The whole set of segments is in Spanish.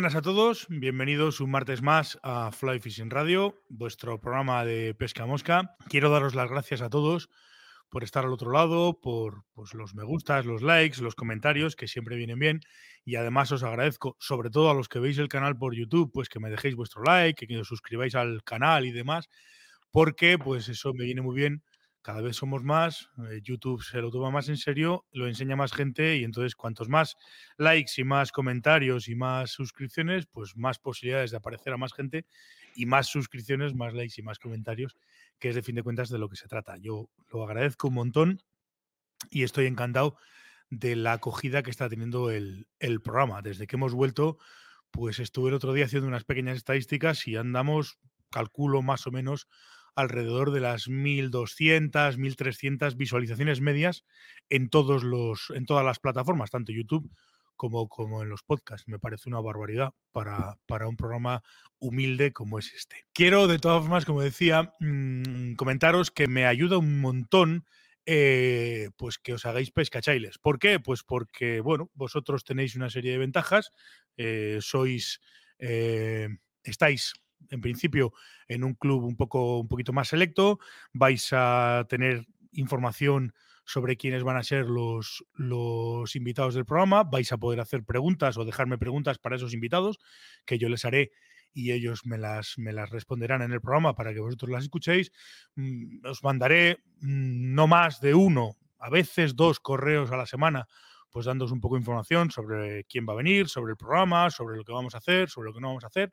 Buenas a todos, bienvenidos un martes más a Fly Fishing Radio, vuestro programa de pesca mosca. Quiero daros las gracias a todos por estar al otro lado, por pues, los me gustas, los likes, los comentarios, que siempre vienen bien. Y además os agradezco, sobre todo a los que veis el canal por YouTube, pues que me dejéis vuestro like, que os suscribáis al canal y demás, porque pues eso me viene muy bien cada vez somos más, eh, YouTube se lo toma más en serio, lo enseña más gente y entonces cuantos más likes y más comentarios y más suscripciones, pues más posibilidades de aparecer a más gente y más suscripciones, más likes y más comentarios, que es de fin de cuentas de lo que se trata. Yo lo agradezco un montón y estoy encantado de la acogida que está teniendo el, el programa. Desde que hemos vuelto, pues estuve el otro día haciendo unas pequeñas estadísticas y andamos, calculo más o menos, alrededor de las 1.200, 1.300 visualizaciones medias en, todos los, en todas las plataformas, tanto YouTube como, como en los podcasts. Me parece una barbaridad para, para un programa humilde como es este. Quiero, de todas formas, como decía, mm, comentaros que me ayuda un montón eh, pues que os hagáis pescachailes. ¿Por qué? Pues porque, bueno, vosotros tenéis una serie de ventajas, eh, sois, eh, estáis en principio en un club un poco un poquito más selecto, vais a tener información sobre quiénes van a ser los, los invitados del programa, vais a poder hacer preguntas o dejarme preguntas para esos invitados que yo les haré y ellos me las, me las responderán en el programa para que vosotros las escuchéis. Mm, os mandaré mm, no más de uno, a veces dos correos a la semana pues dándoos un poco de información sobre quién va a venir, sobre el programa, sobre lo que vamos a hacer, sobre lo que no vamos a hacer.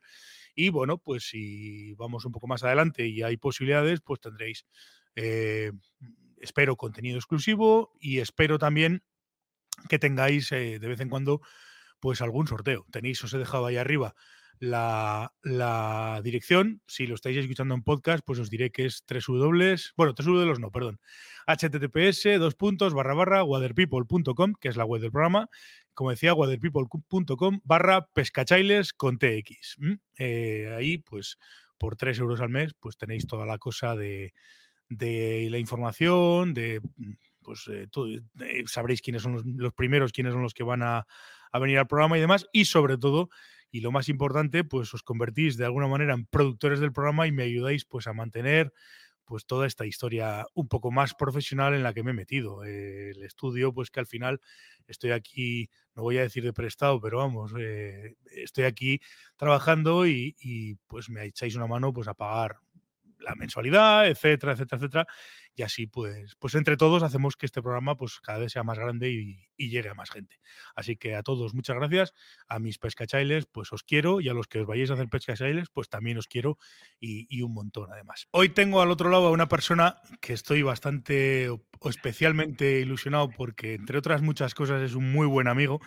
Y bueno, pues si vamos un poco más adelante y hay posibilidades, pues tendréis, eh, espero, contenido exclusivo y espero también que tengáis eh, de vez en cuando pues algún sorteo. Tenéis, os he dejado ahí arriba la, dirección. Si lo estáis escuchando en podcast, pues os diré que es www, bueno, www no, perdón, https dos puntos barra barra waterpeople.com, que es la web del programa. Como decía, waterpeople.com barra pescachailes con TX. Eh, ahí, pues, por 3 euros al mes, pues tenéis toda la cosa de, la información, de pues eh, sabréis quiénes son los, primeros, quiénes son los que van a, a, venir al programa y demás, y sobre todo y lo más importante, pues os convertís de alguna manera en productores del programa y me ayudáis pues a mantener pues toda esta historia un poco más profesional en la que me he metido. El estudio, pues que al final estoy aquí, no voy a decir de prestado, pero vamos, eh, estoy aquí trabajando y, y, pues me echáis una mano pues a pagar la mensualidad, etcétera, etcétera, etcétera. Y así, pues, pues entre todos hacemos que este programa pues, cada vez sea más grande y, llegue a más gente. Así que a todos, muchas gracias. A mis pescachailes, pues os quiero. Y a los que os vayáis a hacer pescachailes, pues también os quiero y, y un montón además. Hoy tengo al otro lado a una persona que estoy bastante o especialmente ilusionado porque, entre otras muchas cosas, es un muy buen amigo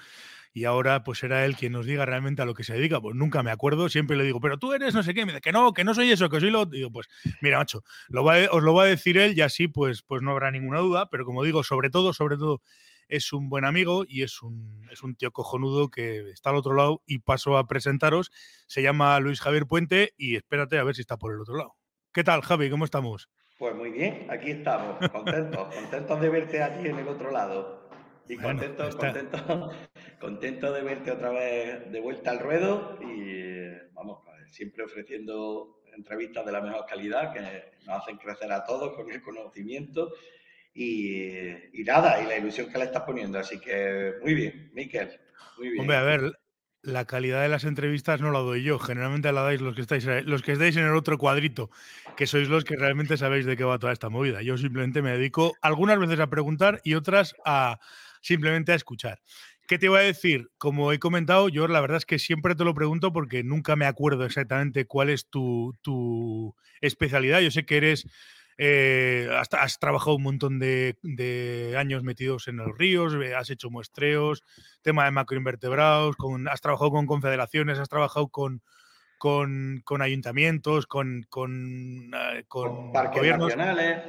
y ahora pues será él quien nos diga realmente a lo que se dedica. Pues nunca me acuerdo, siempre le digo, pero tú eres no sé qué, me dice que no, que no soy eso, que soy lo. Digo, pues mira, macho, lo os lo va a decir él y así pues, pues no habrá ninguna duda, pero como digo, sobre todo, sobre todo, es un buen amigo y es un, es un tío cojonudo que está al otro lado y paso a presentaros. Se llama Luis Javier Puente y espérate a ver si está por el otro lado. ¿Qué tal, Javi? ¿Cómo estamos? Pues muy bien, aquí estamos, contentos, contentos de verte aquí en el otro lado. Y contento, contento, contento de verte otra vez de vuelta al ruedo y vamos, siempre ofreciendo entrevistas de la mejor calidad que nos hacen crecer a todos con el conocimiento y, nada, y la ilusión que le estás poniendo. Así que muy bien, Miquel. Muy bien. Hombre, a ver, la calidad de las entrevistas no la doy yo, generalmente la dais los que estáis los que estáis en el otro cuadrito, que sois los que realmente sabéis de qué va toda esta movida. Yo simplemente me dedico algunas veces a preguntar y otras a simplemente a escuchar. ¿Qué te iba a decir? Como he comentado, yo la verdad es que siempre te lo pregunto porque nunca me acuerdo exactamente cuál es tu, especialidad. Yo sé que eres, eh, has, trabajado un montón de, años metidos en los ríos, eh, has hecho muestreos, tema de macroinvertebrados, con, has trabajado con confederaciones, has trabajado con, con, ayuntamientos, con, con, eh, con, gobiernos.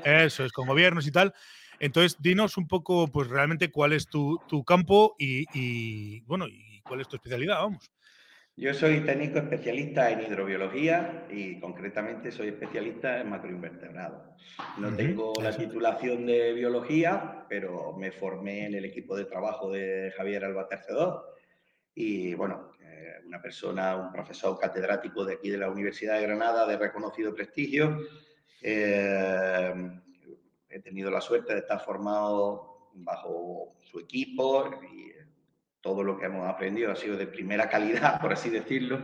Eso es, con gobiernos y tal. Entonces, dinos un poco, pues realmente cuál es tu, campo y, bueno, y cuál es tu especialidad, vamos. Yo soy técnico especialista en hidrobiología y concretamente soy especialista en macroinvertebrados. No tengo la titulación de biología, pero me formé en el equipo de trabajo de Javier Alba Tercedor y bueno, una persona, un profesor catedrático de aquí de la Universidad de Granada de reconocido prestigio. He tenido la suerte de estar formado bajo su equipo y todo lo que hemos aprendido ha sido de primera calidad, por así decirlo.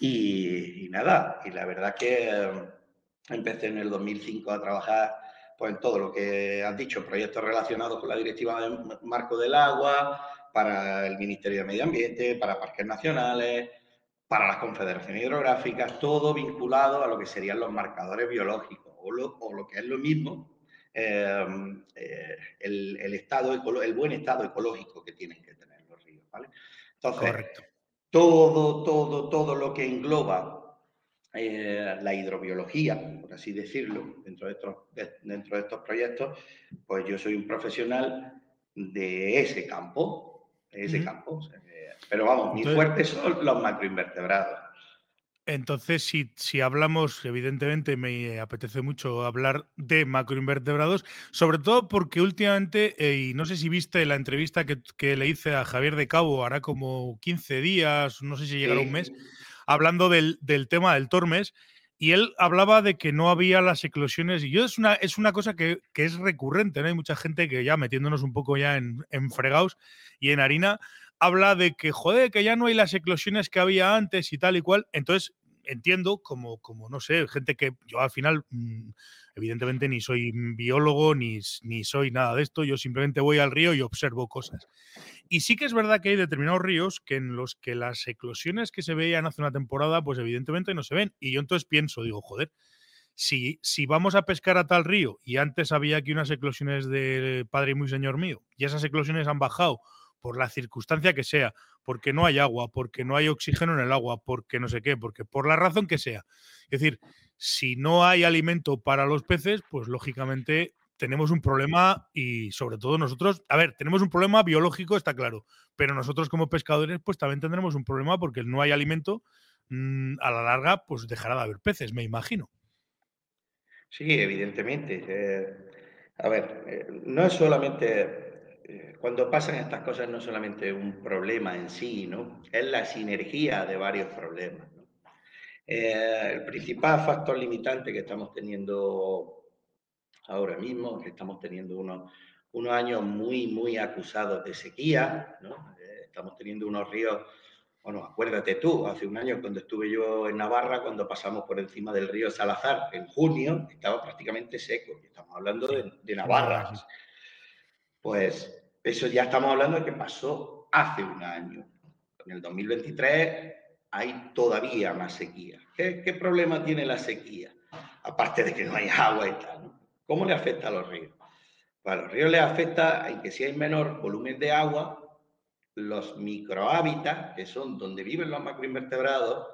Y, nada, y la verdad que empecé en el 2005 a trabajar pues, en todo lo que has dicho, proyectos relacionados con la Directiva Marco del Agua, para el Ministerio de Medio Ambiente, para parques nacionales, para las confederaciones hidrográficas, todo vinculado a lo que serían los marcadores biológicos o lo, que es lo mismo, em, eh, el, estado, el buen estado ecológico que tienen que tener los ríos. ¿vale? Entonces, todo, todo, todo lo que engloba eh, la hidrobiología, por así decirlo, dentro de, estos, dentro de estos proyectos, pues yo soy un profesional de ese campo, de ese campo. pero vamos, mi fuerte son los macroinvertebrados. Entonces, si, si, hablamos, evidentemente me apetece mucho hablar de macroinvertebrados, sobre todo porque últimamente, eh, y no sé si viste la entrevista que, que, le hice a Javier de Cabo, hará como 15 días, no sé si llegará un mes, hablando del, tema del Tormes, y él hablaba de que no había las eclosiones, y yo es una, es una cosa que, es recurrente, ¿no? Hay mucha gente que ya metiéndonos un poco ya en, en fregados y en harina, habla de que, joder, que ya no hay las eclosiones que había antes y tal y cual. Entonces, entiendo como, como no sé, gente que yo al final, mm, evidentemente ni soy biólogo ni, ni soy nada de esto, yo simplemente voy al río y observo cosas. Y sí que es verdad que hay determinados ríos que en los que las eclosiones que se veían hace una temporada, pues evidentemente no se ven. Y yo entonces pienso, digo, joder, si, si vamos a pescar a tal río y antes había aquí unas eclosiones de Padre y Muy Señor mío, y esas eclosiones han bajado por la circunstancia que sea, porque no hay agua, porque no hay oxígeno en el agua, porque no sé qué, porque por la razón que sea. Es decir, si no hay alimento para los peces, pues lógicamente tenemos un problema y sobre todo nosotros, a ver, tenemos un problema biológico, está claro, pero nosotros como pescadores pues también tendremos un problema porque no hay alimento, mm, a la larga pues dejará de haber peces, me imagino. Sí, evidentemente. Eh, a ver, eh, no es solamente, eh, cuando pasan estas cosas no solamente un problema en sí, ¿no? Es la sinergia de varios problemas. el principal factor limitante que estamos teniendo ahora mismo, que estamos teniendo unos, unos años muy, muy acusados de sequía, ¿no? Eh, estamos teniendo unos ríos, bueno, acuérdate tú, hace un año cuando estuve yo en Navarra, cuando pasamos por encima del río Salazar, en junio, estaba prácticamente seco, estamos hablando de, Navarra. Pues eso ya estamos hablando de que pasó hace un año. En el 2023 hay todavía más sequía. ¿Qué, problema tiene la sequía? Aparte de que no hay agua y tal. ¿Cómo le afecta a los ríos? A los ríos les afecta en que si hay menor volumen de agua, los microhábitats, que son donde viven los macroinvertebrados,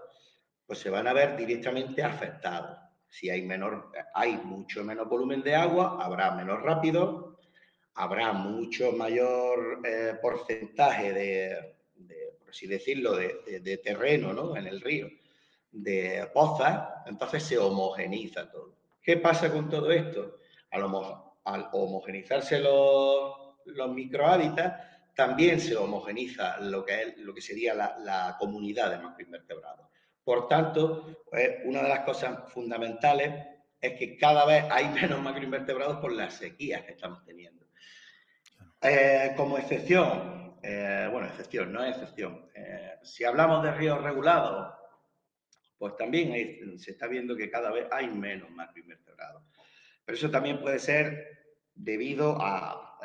pues se van a ver directamente afectados. Si hay, menor, hay mucho menos volumen de agua, habrá menos rápido, habrá mucho mayor eh, porcentaje de, por así decirlo, de, terreno ¿no? en el río, de pozas, entonces se homogeniza todo. ¿Qué pasa con todo esto? al, homogenizarse los, los microhábitats, también se homogeniza lo que, es, lo que sería la, comunidad de macroinvertebrados. Por tanto, pues, una de las cosas fundamentales es que cada vez hay menos macroinvertebrados por las sequías que estamos teniendo. Eh, como excepción, eh, bueno, excepción, no es excepción. Eh, si hablamos de ríos regulados, pues también se está viendo que cada vez hay menos macroinvertebrados. Pero eso también puede ser debido a,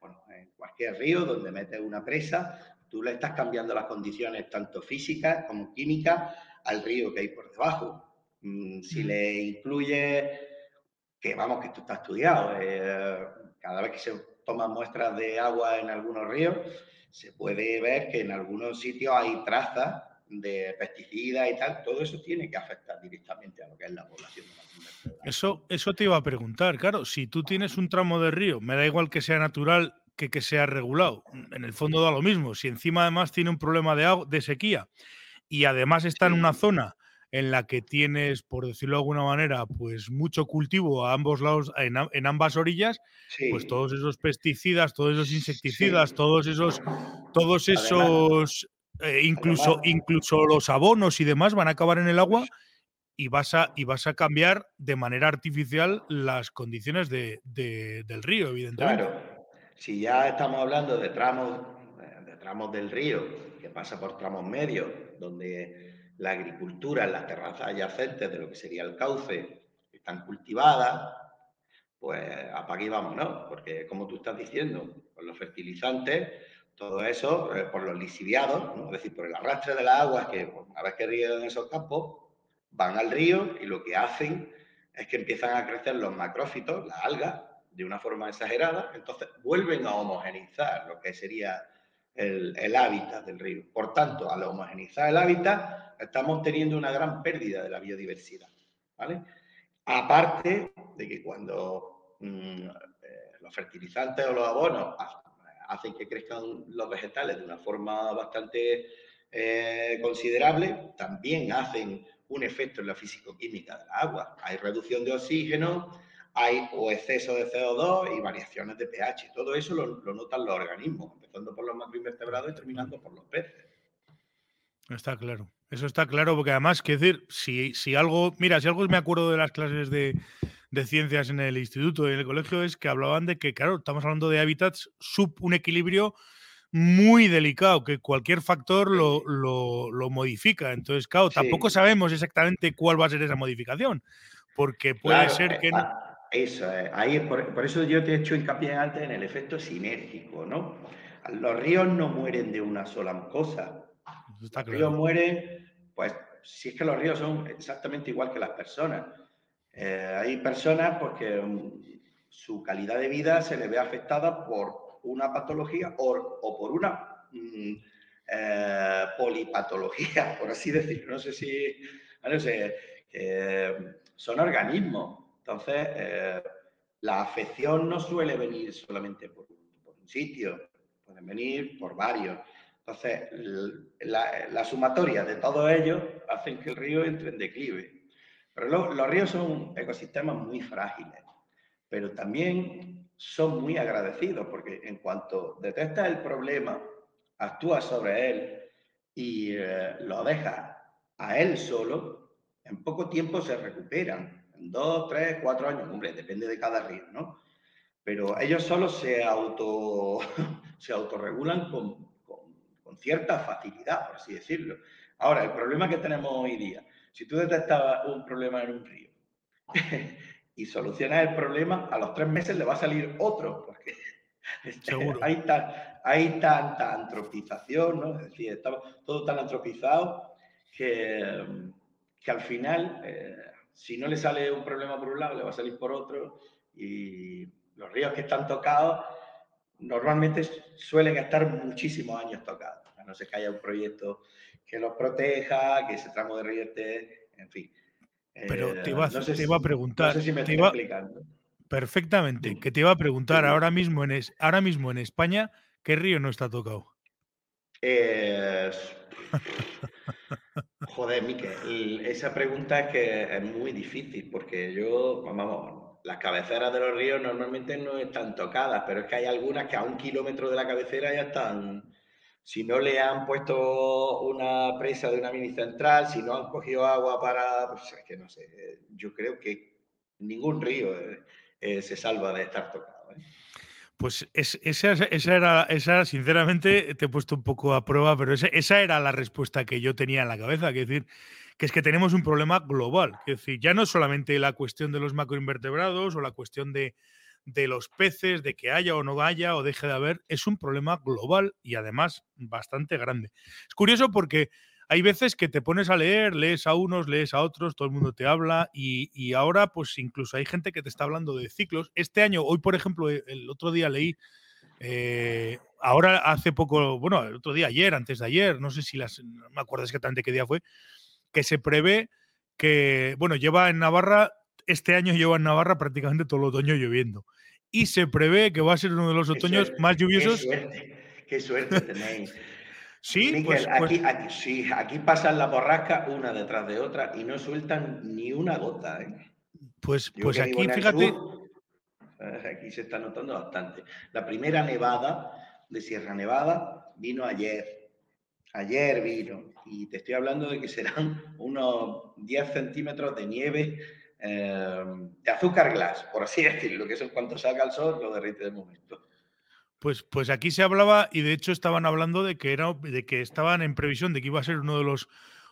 bueno, en cualquier río donde metes una presa, tú le estás cambiando las condiciones tanto físicas como químicas al río que hay por debajo. Mm, si le incluye, que vamos, que esto está estudiado, cada vez que se toman muestras de agua en algunos ríos, se puede ver que en algunos sitios hay trazas de pesticidas y tal, todo eso tiene que afectar directamente a lo que es la población de la Eso, eso te iba a preguntar, claro, si tú tienes un tramo de río, me da igual que sea natural que que sea regulado, en el fondo da lo mismo, si encima además tiene un problema de, agua, de sequía y además está en una zona en la que tienes, por decirlo de alguna manera, pues mucho cultivo a ambos lados, en, ambas orillas, pues todos esos pesticidas, todos esos insecticidas, todos esos, todos esos eh, incluso, incluso los abonos y demás van a acabar en el agua y vas a, y vas a cambiar de manera artificial las condiciones de, del río, evidentemente. Claro, si ya estamos hablando de tramos, de tramos del río, que pasa por tramos medios, donde la agricultura en las terrazas adyacentes de lo que sería el cauce están cultivadas, pues aquí vamos, ¿no? Porque como tú estás diciendo, con los fertilizantes, todo eso, eh, por los lisiviados, es decir, por el arrastre de las aguas que una vez que ríen esos campos, van al río y lo que hacen es que empiezan a crecer los macrófitos, las algas, de una forma exagerada, entonces vuelven a homogenizar lo que sería el, el, hábitat del río. Por tanto, al homogenizar el hábitat, estamos teniendo una gran pérdida de la biodiversidad. ¿vale? Aparte de que cuando mm, eh, los fertilizantes o los abonos hacen que crezcan los vegetales de una forma bastante eh, considerable, también hacen un efecto en la físico-química del agua. Hay reducción de oxígeno, hay exceso de CO2 y variaciones de pH. Todo eso lo, notan los organismos, empezando por los macroinvertebrados y terminando por los peces. Está claro. Eso está claro, porque además, quiero decir, si, si algo, mira, si algo me acuerdo de las clases de, de ciencias en el instituto y en el colegio es que hablaban de que, claro, estamos hablando de hábitats sub un equilibrio muy delicado, que cualquier factor lo, lo, modifica. Entonces, claro, tampoco sabemos exactamente cuál va a ser esa modificación, porque puede ser eh, que... Ah, eso, ahí, por, eso yo te he hecho hincapié antes en el efecto sinérgico, ¿no? Los ríos no mueren de una sola cosa. Los ríos mueren, pues, si es que los ríos son exactamente igual que las personas. Eh, hay personas porque mm, su calidad de vida se le ve afectada por una patología o, por una mm, eh, polipatología, por así decirlo. No sé si, no sé, son organismos. Entonces, eh, la afección no suele venir solamente por, un sitio, pueden venir por varios. Entonces, la, sumatoria de todos ellos hacen que el río entre en declive. Pero los ríos son ecosistemas muy frágiles, pero también son muy agradecidos porque en cuanto detectas el problema, actúas sobre él y eh, lo dejas a él solo, en poco tiempo se recuperan. En dos, tres, cuatro años, hombre, depende de cada río, ¿no? Pero ellos solo se, auto, se autorregulan con, con, cierta facilidad, por así decirlo. Ahora, el problema que tenemos hoy día, si tú detectas un problema en un río y solucionas el problema, a los tres meses le va a salir otro, porque hay, hay tanta antropización, ¿no? Es decir, está todo tan antropizado que, que al final, eh, si no le sale un problema por un lado, le va a salir por otro, y los ríos que están tocados normalmente suelen estar muchísimos años tocados, a no ser que haya un proyecto que los proteja, que ese tramo de río esté, en fin. Pero te iba, te iba a preguntar. No sé si me estoy explicando. Perfectamente. Que te iba a preguntar ahora mismo en, ahora mismo en España, ¿qué río no está tocado? Joder, Miquel, esa pregunta es que es muy difícil porque yo, vamos, las cabeceras de los ríos normalmente no están tocadas, pero es que hay algunas que a un kilómetro de la cabecera ya están, si no le han puesto una presa de una mini central, si no han cogido agua para, pues es que no sé, yo creo que ningún río eh, eh, se salva de estar tocado. ¿eh? Pues esa, era, esa, sinceramente, te he puesto un poco a prueba, pero esa, esa era la respuesta que yo tenía en la cabeza, que decir, que es que tenemos un problema global, es decir, ya no solamente la cuestión de los macroinvertebrados o la cuestión de, de los peces, de que haya o no haya o deje de haber, es un problema global y además bastante grande. Es curioso porque hay veces que te pones a leer, lees a unos, lees a otros, todo el mundo te habla y, ahora pues incluso hay gente que te está hablando de ciclos. Este año, hoy por ejemplo, e, el otro día leí, eh, ahora hace poco, bueno, el otro día, ayer, antes de ayer, no sé si las, no me acuerdo exactamente qué día fue, que se prevé que, bueno, lleva en Navarra este año lleva en Navarra prácticamente todo el otoño lloviendo. Y se prevé que va a ser uno de los otoños más lluviosos. Qué suerte, qué suerte tenéis. sí, pues, pues aquí, sí, aquí pasan la borrasca una detrás de otra y no sueltan ni una gota. ¿eh? Pues, pues aquí, fíjate. Eh, aquí se está notando bastante. La primera nevada de Sierra Nevada vino ayer. Ayer vino, y te estoy hablando de que serán unos 10 centímetros de nieve eh, de azúcar glass, por así decirlo, que eso cuanto salga el sol lo derrite de momento. Pues, pues aquí se hablaba, y de hecho estaban hablando de que, era, de que estaban en previsión de que iba a ser uno de los,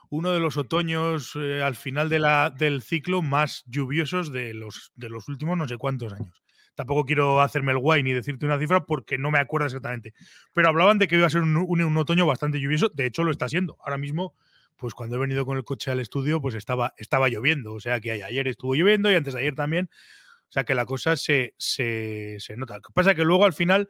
uno de los otoños eh, al final de la, del ciclo más lluviosos de los, de los últimos no sé cuántos años. Tampoco quiero hacerme el guay ni decirte una cifra porque no me acuerdo exactamente. Pero hablaban de que iba a ser un, otoño bastante lluvioso. De hecho, lo está siendo. Ahora mismo, pues cuando he venido con el coche al estudio, pues estaba, estaba lloviendo. O sea que ayer estuvo lloviendo y antes de ayer también. O sea que la cosa se, se, nota. Lo que pasa es que luego al final,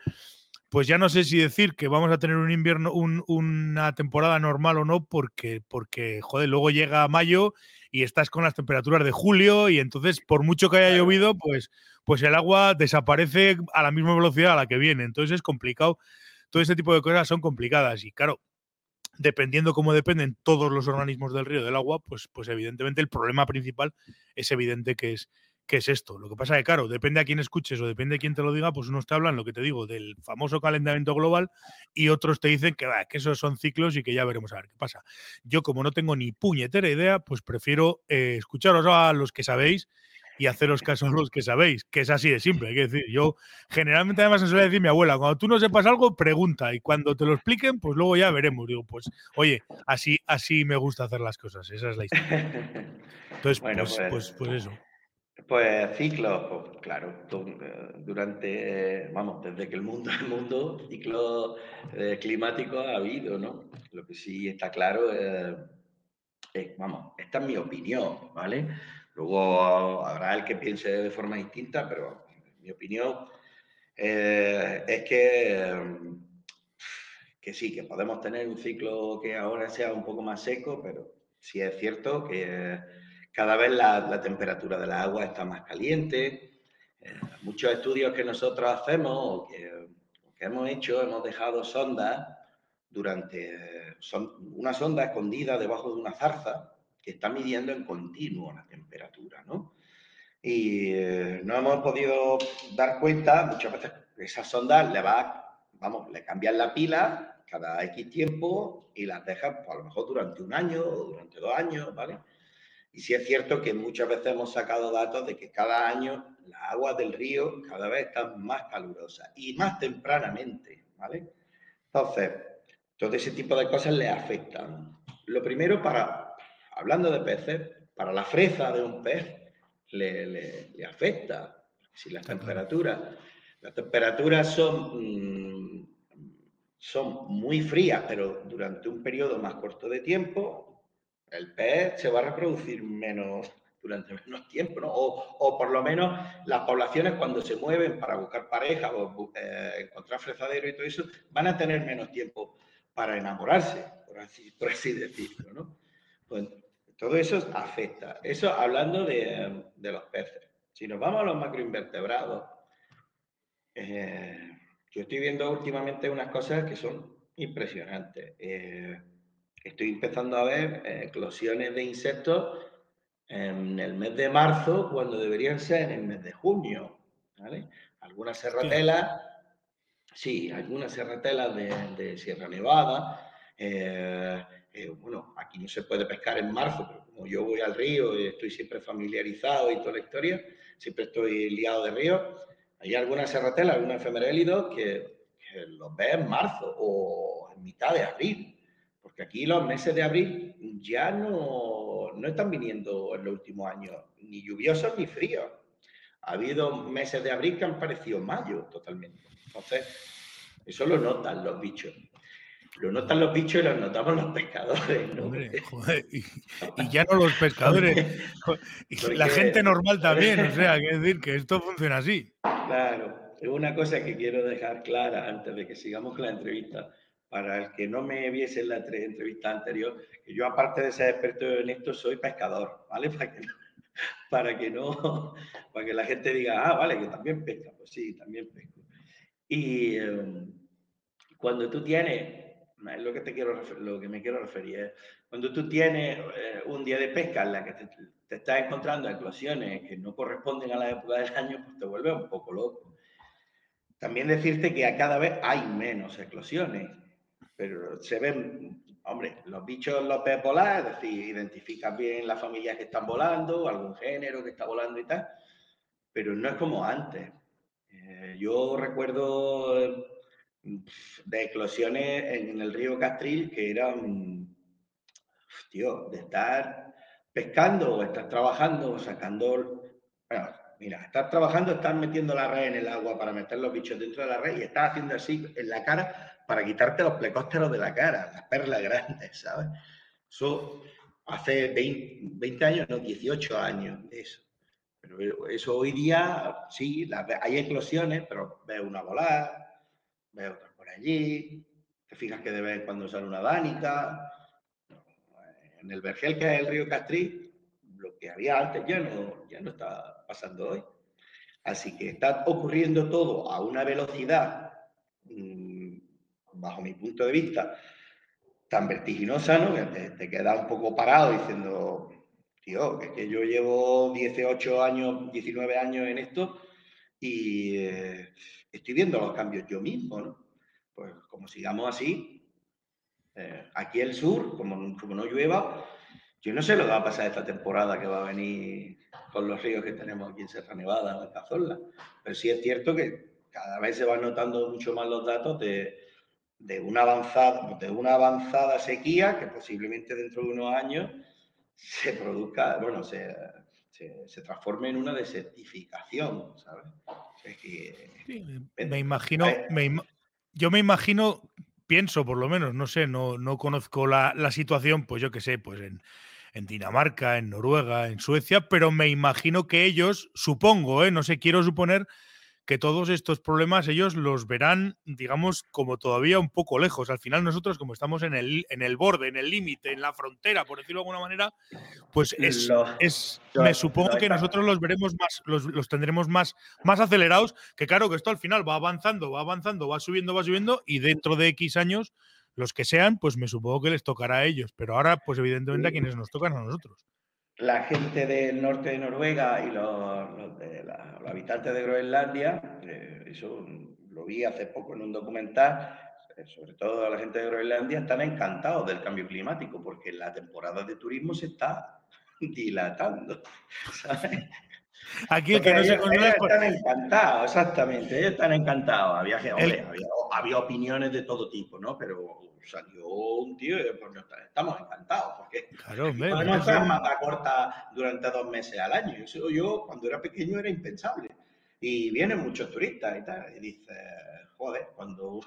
pues ya no sé si decir que vamos a tener un invierno, una temporada normal o no, porque, porque, joder, luego llega mayo y estás con las temperaturas de julio y entonces, por mucho que haya llovido, pues pues el agua desaparece a la misma velocidad a la que viene. Entonces es complicado. Todo ese tipo de cosas son complicadas y claro, dependiendo cómo dependen todos los organismos del río del agua, pues, pues evidentemente el problema principal es evidente que es, que es esto. Lo que pasa es que, claro, depende a quién escuches o depende a quién te lo diga, pues unos te hablan, lo que te digo, del famoso calentamiento global y otros te dicen que, que esos son ciclos y que ya veremos a ver qué pasa. Yo, como no tengo ni puñetera idea, pues prefiero eh, escucharos a los que sabéis y haceros caso a los que sabéis, que es así de simple. Hay que decir, yo generalmente además me suele decir mi abuela, cuando tú no sepas algo, pregunta y cuando te lo expliquen, pues luego ya veremos. Digo, pues, oye, así, así me gusta hacer las cosas, esa es la historia. Entonces, bueno, pues, pues, pues, eso. Pues ciclos, pues claro, eh, durante, vamos, desde que el mundo es mundo, ciclos eh, climáticos ha habido, ¿no? Lo que sí está claro es, vamos, esta es mi opinión, ¿vale? Luego habrá el que piense de forma distinta, pero mi opinión eh, es que, que sí, que podemos tener un ciclo que ahora sea un poco más seco, pero sí es cierto que cada vez la, temperatura de la agua está más caliente. Eh, muchos estudios que nosotros hacemos o que, hemos hecho, hemos dejado sondas durante, una sonda escondida debajo de una zarza que está midiendo en continuo la temperatura, ¿no? Y eh, no hemos podido dar cuenta, muchas veces esas sondas le va, vamos, le cambian la pila cada X tiempo y las dejan, pues, a lo mejor durante un año o durante dos años, ¿vale? Y sí es cierto que muchas veces hemos sacado datos de que cada año las aguas del río cada vez están más calurosas y más tempranamente, ¿vale? Entonces, todo ese tipo de cosas le afectan. Lo primero para hablando de peces, para la fresa de un pez le, afecta. Si las temperaturas, las temperaturas son, mm, son muy frías, pero durante un periodo más corto de tiempo, el pez se va a reproducir menos durante menos tiempo, ¿no? O, por lo menos las poblaciones cuando se mueven para buscar pareja o eh, encontrar fresadero y todo eso, van a tener menos tiempo para enamorarse, por así, decirlo, ¿no? Pues todo eso afecta. Eso hablando de, los peces. Si nos vamos a los macroinvertebrados, eh, yo estoy viendo últimamente unas cosas que son impresionantes. Eh, estoy empezando a ver eh, eclosiones de insectos en el mes de marzo cuando deberían ser en el mes de junio. Algunas serratelas, sí, algunas serratelas de, de Sierra Nevada eh, bueno, aquí no se puede pescar en marzo, pero como yo voy al río y estoy siempre familiarizado y toda la historia, siempre estoy liado de río, hay algunas serratelas, algunos efemerélidos que, que los ves en marzo o en mitad de abril, porque aquí los meses de abril ya no, no están viniendo en los últimos años, ni lluviosos ni fríos. Ha habido meses de abril que han parecido mayo totalmente. Entonces, eso lo notan los bichos. Lo notan los bichos y lo notamos los pescadores. ¿no? joder, y, ya no los pescadores, la gente normal también, o sea, que decir que esto funciona así. Claro, es una cosa que quiero dejar clara antes de que sigamos con la entrevista, para el que no me viese en la entrevista anterior, que yo aparte de ser experto en esto, soy pescador, ¿vale? Para que para que, no, para que la gente diga, ah, vale, que también pesca, pues sí, también pesco. Y em, cuando tú tienes es lo que, te quiero, lo que me quiero referir. cuando tú tienes eh, un día de pesca en la que te, estás encontrando eclosiones que no corresponden a la época del año, pues te vuelve un poco loco. También decirte que a cada vez hay menos eclosiones, pero se ven, hombre, los bichos los ves volar, es decir, identificas bien las familias que están volando, algún género que está volando y tal, pero no es como antes. Eh, yo recuerdo de eclosiones en el río Castril que eran, tío, de estar pescando o estar trabajando sacando, bueno, mira, estar trabajando, estar metiendo la red en el agua para meter los bichos dentro de la red y estar haciendo así en la cara para quitarte los plecósteros de la cara, las perlas grandes, ¿sabes? Eso hace 20, años, no, 18 años de eso. Pero eso hoy día, sí, hay eclosiones, pero ves una volar, ves otra por allí, te fijas que de vez en cuando sale una dánica. En el Vergel, que es el río Castrí, lo que había antes ya no, ya no está pasando hoy. Así que está ocurriendo todo a una velocidad, mm, bajo mi punto de vista, tan vertiginosa, ¿no? Que te, te queda un poco parado diciendo, tío, que, que yo llevo 18 años, 19 años en esto y eh, estoy viendo los cambios yo mismo, ¿no? Pues como sigamos así, eh, aquí el sur, como, como no llueva, yo no sé lo que va a pasar esta temporada que va a venir con los ríos que tenemos aquí en Sierra Nevada en Cazorla. Pero sí es cierto que cada vez se van notando mucho más los datos de, de, una, avanzada, de una avanzada sequía que posiblemente dentro de unos años se produzca, bueno, se, se, transforme en una desertificación, ¿sabes? me imagino, yo me imagino, pienso por lo menos, no sé, no, no conozco la, la situación, pues yo qué sé, pues en, en Dinamarca, en Noruega, en Suecia, pero me imagino que ellos, supongo, ¿eh? no sé, quiero suponer que todos estos problemas ellos los verán, digamos, como todavía un poco lejos. Al final nosotros, como estamos en el, en el borde, en el límite, en la frontera, por decirlo de alguna manera, pues es, es me supongo que nosotros los veremos más, los, los, tendremos más, más acelerados, que claro que esto al final va avanzando, va avanzando, va subiendo, va subiendo, y dentro de X años, los que sean, pues me supongo que les tocará a ellos. Pero ahora, pues evidentemente a quienes nos tocan a nosotros la gente del norte de Noruega y los, habitantes de Groenlandia, eh, eso lo vi hace poco en un documental, eh, sobre todo la gente de Groenlandia, están encantados del cambio climático porque la temporada de turismo se está dilatando. Aquí el que no se Están encantados, exactamente, ellos están encantados. Había, había, había opiniones de todo tipo, ¿no? Pero salió un tío y pues, estamos encantados, porque claro, podemos estar mata corta durante dos meses al año. Eso yo cuando era pequeño era impensable. Y vienen muchos turistas y tal, y dices, joder, cuando,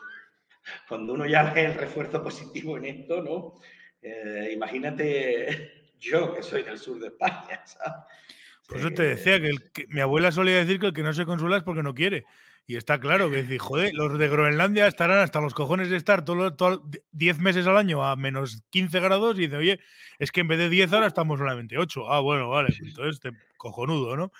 cuando uno ya ve el refuerzo positivo en esto, ¿no? Eh, imagínate yo que soy del sur de España, ¿sabes? Por eso te decía que, que, mi abuela solía decir que el que no se consuela es porque no quiere. Y está claro que decir, joder, los de Groenlandia estarán hasta los cojones de estar todos todo, 10 meses al año a menos 15 grados y dice, oye, es que en vez de 10 ahora estamos solamente 8. Ah, bueno, vale, pues entonces te, cojonudo, ¿no?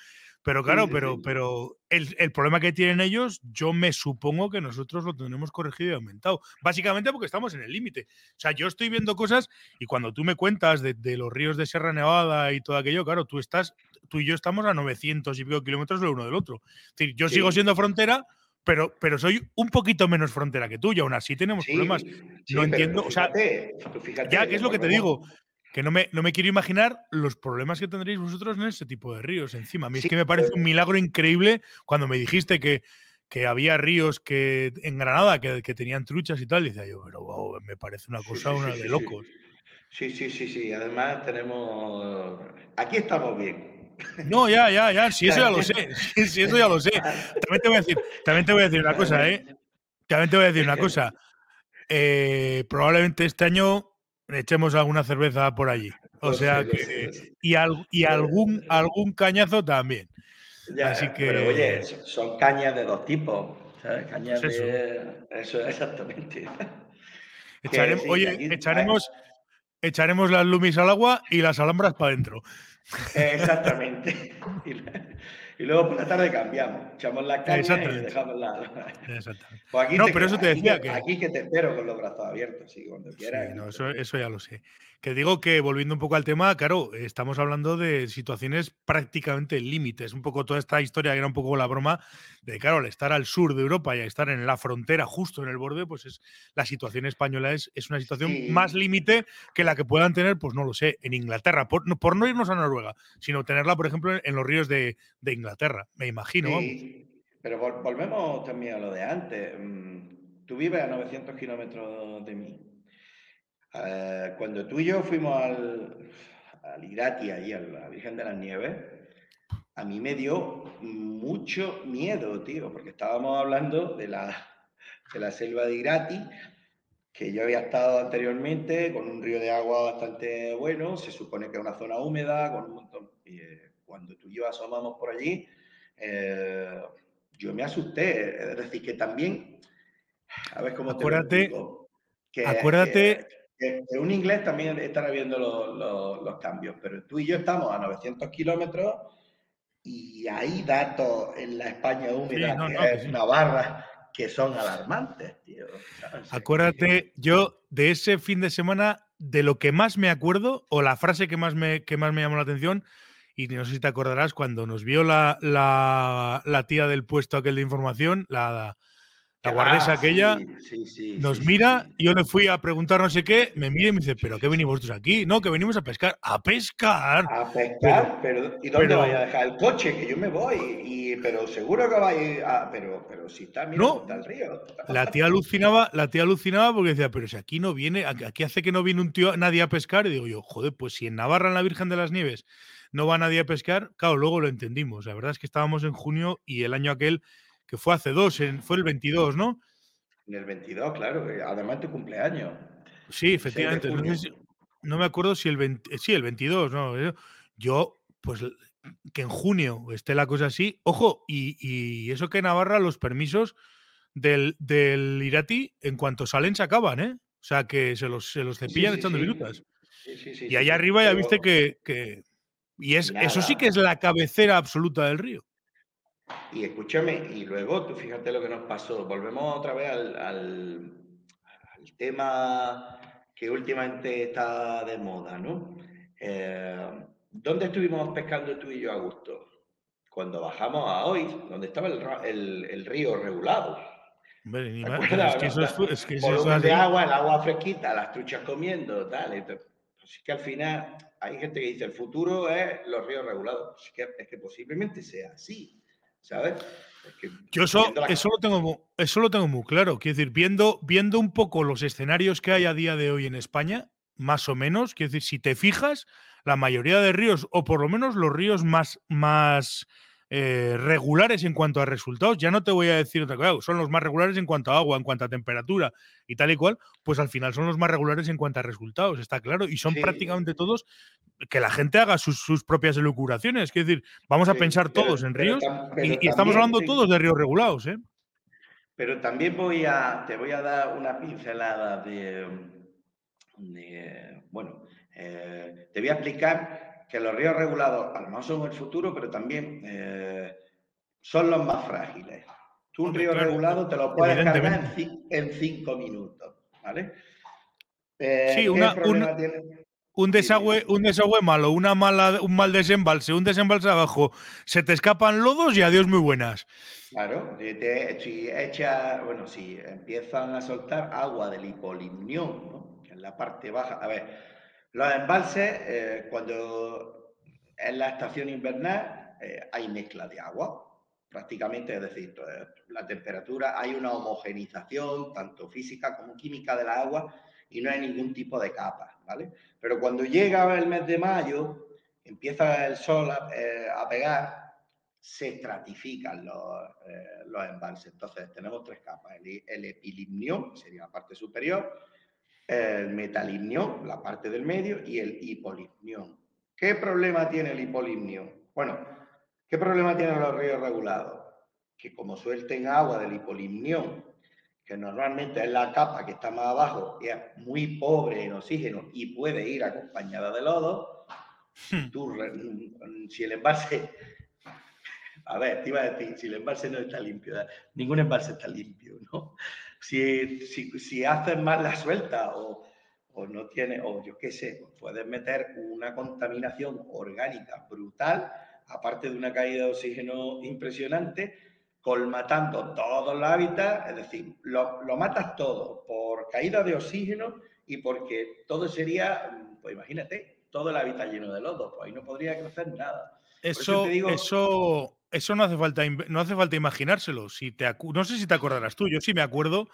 Pero claro, pero, pero el, el, problema que tienen ellos, yo me supongo que nosotros lo tenemos corregido y aumentado. Básicamente porque estamos en el límite. O sea, yo estoy viendo cosas y cuando tú me cuentas de, de, los ríos de Sierra Nevada y todo aquello, claro, tú estás tú y yo estamos a 900 y pico kilómetros de uno del otro. Es decir, yo sigo siendo frontera, pero, pero soy un poquito menos frontera que tú y aún así tenemos problemas. no entiendo, o sea, ya, ¿qué es lo que te digo? Que no me, no me quiero imaginar los problemas que tendréis vosotros en ese tipo de ríos encima. A mí es que me parece un milagro increíble cuando me dijiste que, que había ríos que en Granada que, que tenían truchas y tal. Y decía yo, pero wow, me parece una cosa una de locos. Sí, sí, sí, sí. Además tenemos... Aquí estamos bien. No, ya, ya, ya, si eso ya lo sé, si eso ya lo sé. También te voy a decir, también te voy a decir una cosa, ¿eh? También te voy a decir una cosa. Eh, probablemente este año echemos alguna cerveza por allí. O sea que. Y, y algún, algún cañazo también. Así que. Pero oye, son cañas de dos tipos. ¿sabes? Cañas pues eso. de. Eso, exactamente. Echaremos, oye, echaremos, echaremos las lumis al agua y las alhambras para adentro. Exactamente. Y, luego por la tarde cambiamos. Echamos la caña y dejamos la. Pues no, pero eso te decía que. Aquí que te espero con los brazos abiertos, cuando quieras. no, eso, eso, ya lo sé. Que digo que volviendo un poco al tema, claro, estamos hablando de situaciones prácticamente límites. Un poco toda esta historia que era un poco la broma de, claro, al estar al sur de Europa y al estar en la frontera, justo en el borde, pues es la situación española es, es una situación más límite que la que puedan tener, pues no lo sé, en Inglaterra, por, por no irnos a Noruega, sino tenerla, por ejemplo, en los ríos de, de Inglaterra, me imagino. Sí, pero volvemos también a lo de antes. Mm, tú vives a 900 kilómetros de mí. Eh, cuando tú y yo fuimos al, al Irati, ahí, a la Virgen de las Nieves, a mí me dio mucho miedo, tío, porque estábamos hablando de la, de la selva de Irati, que yo había estado anteriormente con un río de agua bastante bueno, se supone que es una zona húmeda, con un montón. Y, eh, cuando tú y yo asomamos por allí, eh, yo me asusté. Es decir, que también, a ver cómo acuérdate, te acuérdate, un inglés también estará viendo los, cambios, pero tú y yo estamos a 900 kilómetros y hay datos en la España húmeda, que es Navarra, que son alarmantes, tío. Acuérdate, yo de ese fin de semana, de lo que más me acuerdo, o la frase que más me, que más me llamó la atención, y no sé si te acordarás, cuando nos vio la, la, la tía del puesto aquel de información, la, la guardesa ah, aquella nos mira, yo le fui a preguntar no sé qué, me mira y me dice, ¿pero qué venimos vosotros aquí? No, que venimos a pescar. ¿A pescar? A pescar, pero, ¿y dónde vais a dejar el coche? Que yo me voy, y, pero seguro que vais a... Pero, pero si está, mira, no, está el río. La tía alucinaba, la tía alucinaba porque decía, pero si aquí no viene, aquí hace que no viene un tío, nadie a pescar, y digo yo, joder, pues si en Navarra, en la Virgen de las Nieves, no va nadie a pescar, claro, luego lo entendimos. La verdad es que estábamos en junio y el año aquel que fue hace dos, fue el 22, ¿no? En el 22, claro, además tu cumpleaños. Sí, efectivamente. No, me acuerdo si el 20, sí, el 22, ¿no? Eh, yo, pues que en junio esté la cosa así. Ojo, y, eso que Navarra los permisos del, del, Irati, en cuanto salen, se acaban, ¿eh? O sea, que se los, se los cepillan echando minutas. y allá arriba ya viste que, y es, eso sí que es la cabecera absoluta del río. Y escúchame, y luego tú fíjate lo que nos pasó. Volvemos otra vez al, al, tema que últimamente está de moda, ¿no? Eh, ¿Dónde estuvimos pescando tú y yo a gusto? Cuando bajamos a hoy, donde estaba el, el, río regulado. es que eso es, que de agua, el agua fresquita, las truchas comiendo, tal. Así que al final hay gente que dice el futuro es los ríos regulados. Es que, es que posiblemente sea así. ¿Sabes? Yo eso, eso, lo tengo, eso lo tengo muy claro. Quiero decir, viendo, viendo un poco los escenarios que hay a día de hoy en España, más o menos, quiero decir, si te fijas, la mayoría de ríos, o por lo menos los ríos más, más eh, regulares en cuanto a resultados, ya no te voy a decir otra cosa, son los más regulares en cuanto a agua, en cuanto a temperatura y tal y cual, pues al final son los más regulares en cuanto a resultados, está claro, y son prácticamente todos que la gente haga sus, propias elucuraciones, es decir, vamos a pensar todos en ríos y, estamos hablando todos de ríos regulados, ¿eh? Pero también voy a, te voy a dar una pincelada de, bueno, eh, te voy a explicar que los ríos regulados a lo mejor son el futuro, pero también eh, son los más frágiles. Tú un río regulado te lo puedes cargar en, cinco minutos, ¿vale? Eh, sí, una, un desagüe, un desagüe malo, una mala, un mal desembalse, un desembalse abajo, se te escapan lodos y adiós muy buenas. Claro, si echa, bueno, si empiezan a soltar agua del hipolimnión, ¿no? en la parte baja, a ver, los embalses, eh, cuando en la estación invernal eh, hay mezcla de agua, prácticamente, es decir, eh, la temperatura, hay una homogenización tanto física como química de la agua y no hay ningún tipo de capa, ¿vale? Pero cuando llega el mes de mayo, empieza el sol a, pegar, se estratifican los, embalses. Entonces tenemos tres capas, el, el sería la parte superior, el metalimnión, la parte del medio, y el hipolimnión. ¿Qué problema tiene el hipolimnión? Bueno, ¿qué problema tienen los ríos regulados? Que como suelten agua del hipolimnión, que normalmente es la capa que está más abajo, y es muy pobre en oxígeno y puede ir acompañada de lodo, hmm. si el embalse a ver, te iba a decir, si el embalse no está limpio, ningún embalse está limpio, ¿no? Si, si, si haces mal la suelta o, o no tiene, o yo qué sé, puedes meter una contaminación orgánica brutal, aparte de una caída de oxígeno impresionante, colmatando todos los hábitats, es decir, lo, lo matas todo por caída de oxígeno y porque todo sería, pues imagínate, todo el hábitat lleno de lodo, pues ahí no podría crecer nada. Eso, eso, eso no hace falta, no hace falta imaginárselo. Si te, no sé si te acordarás tú, yo sí me acuerdo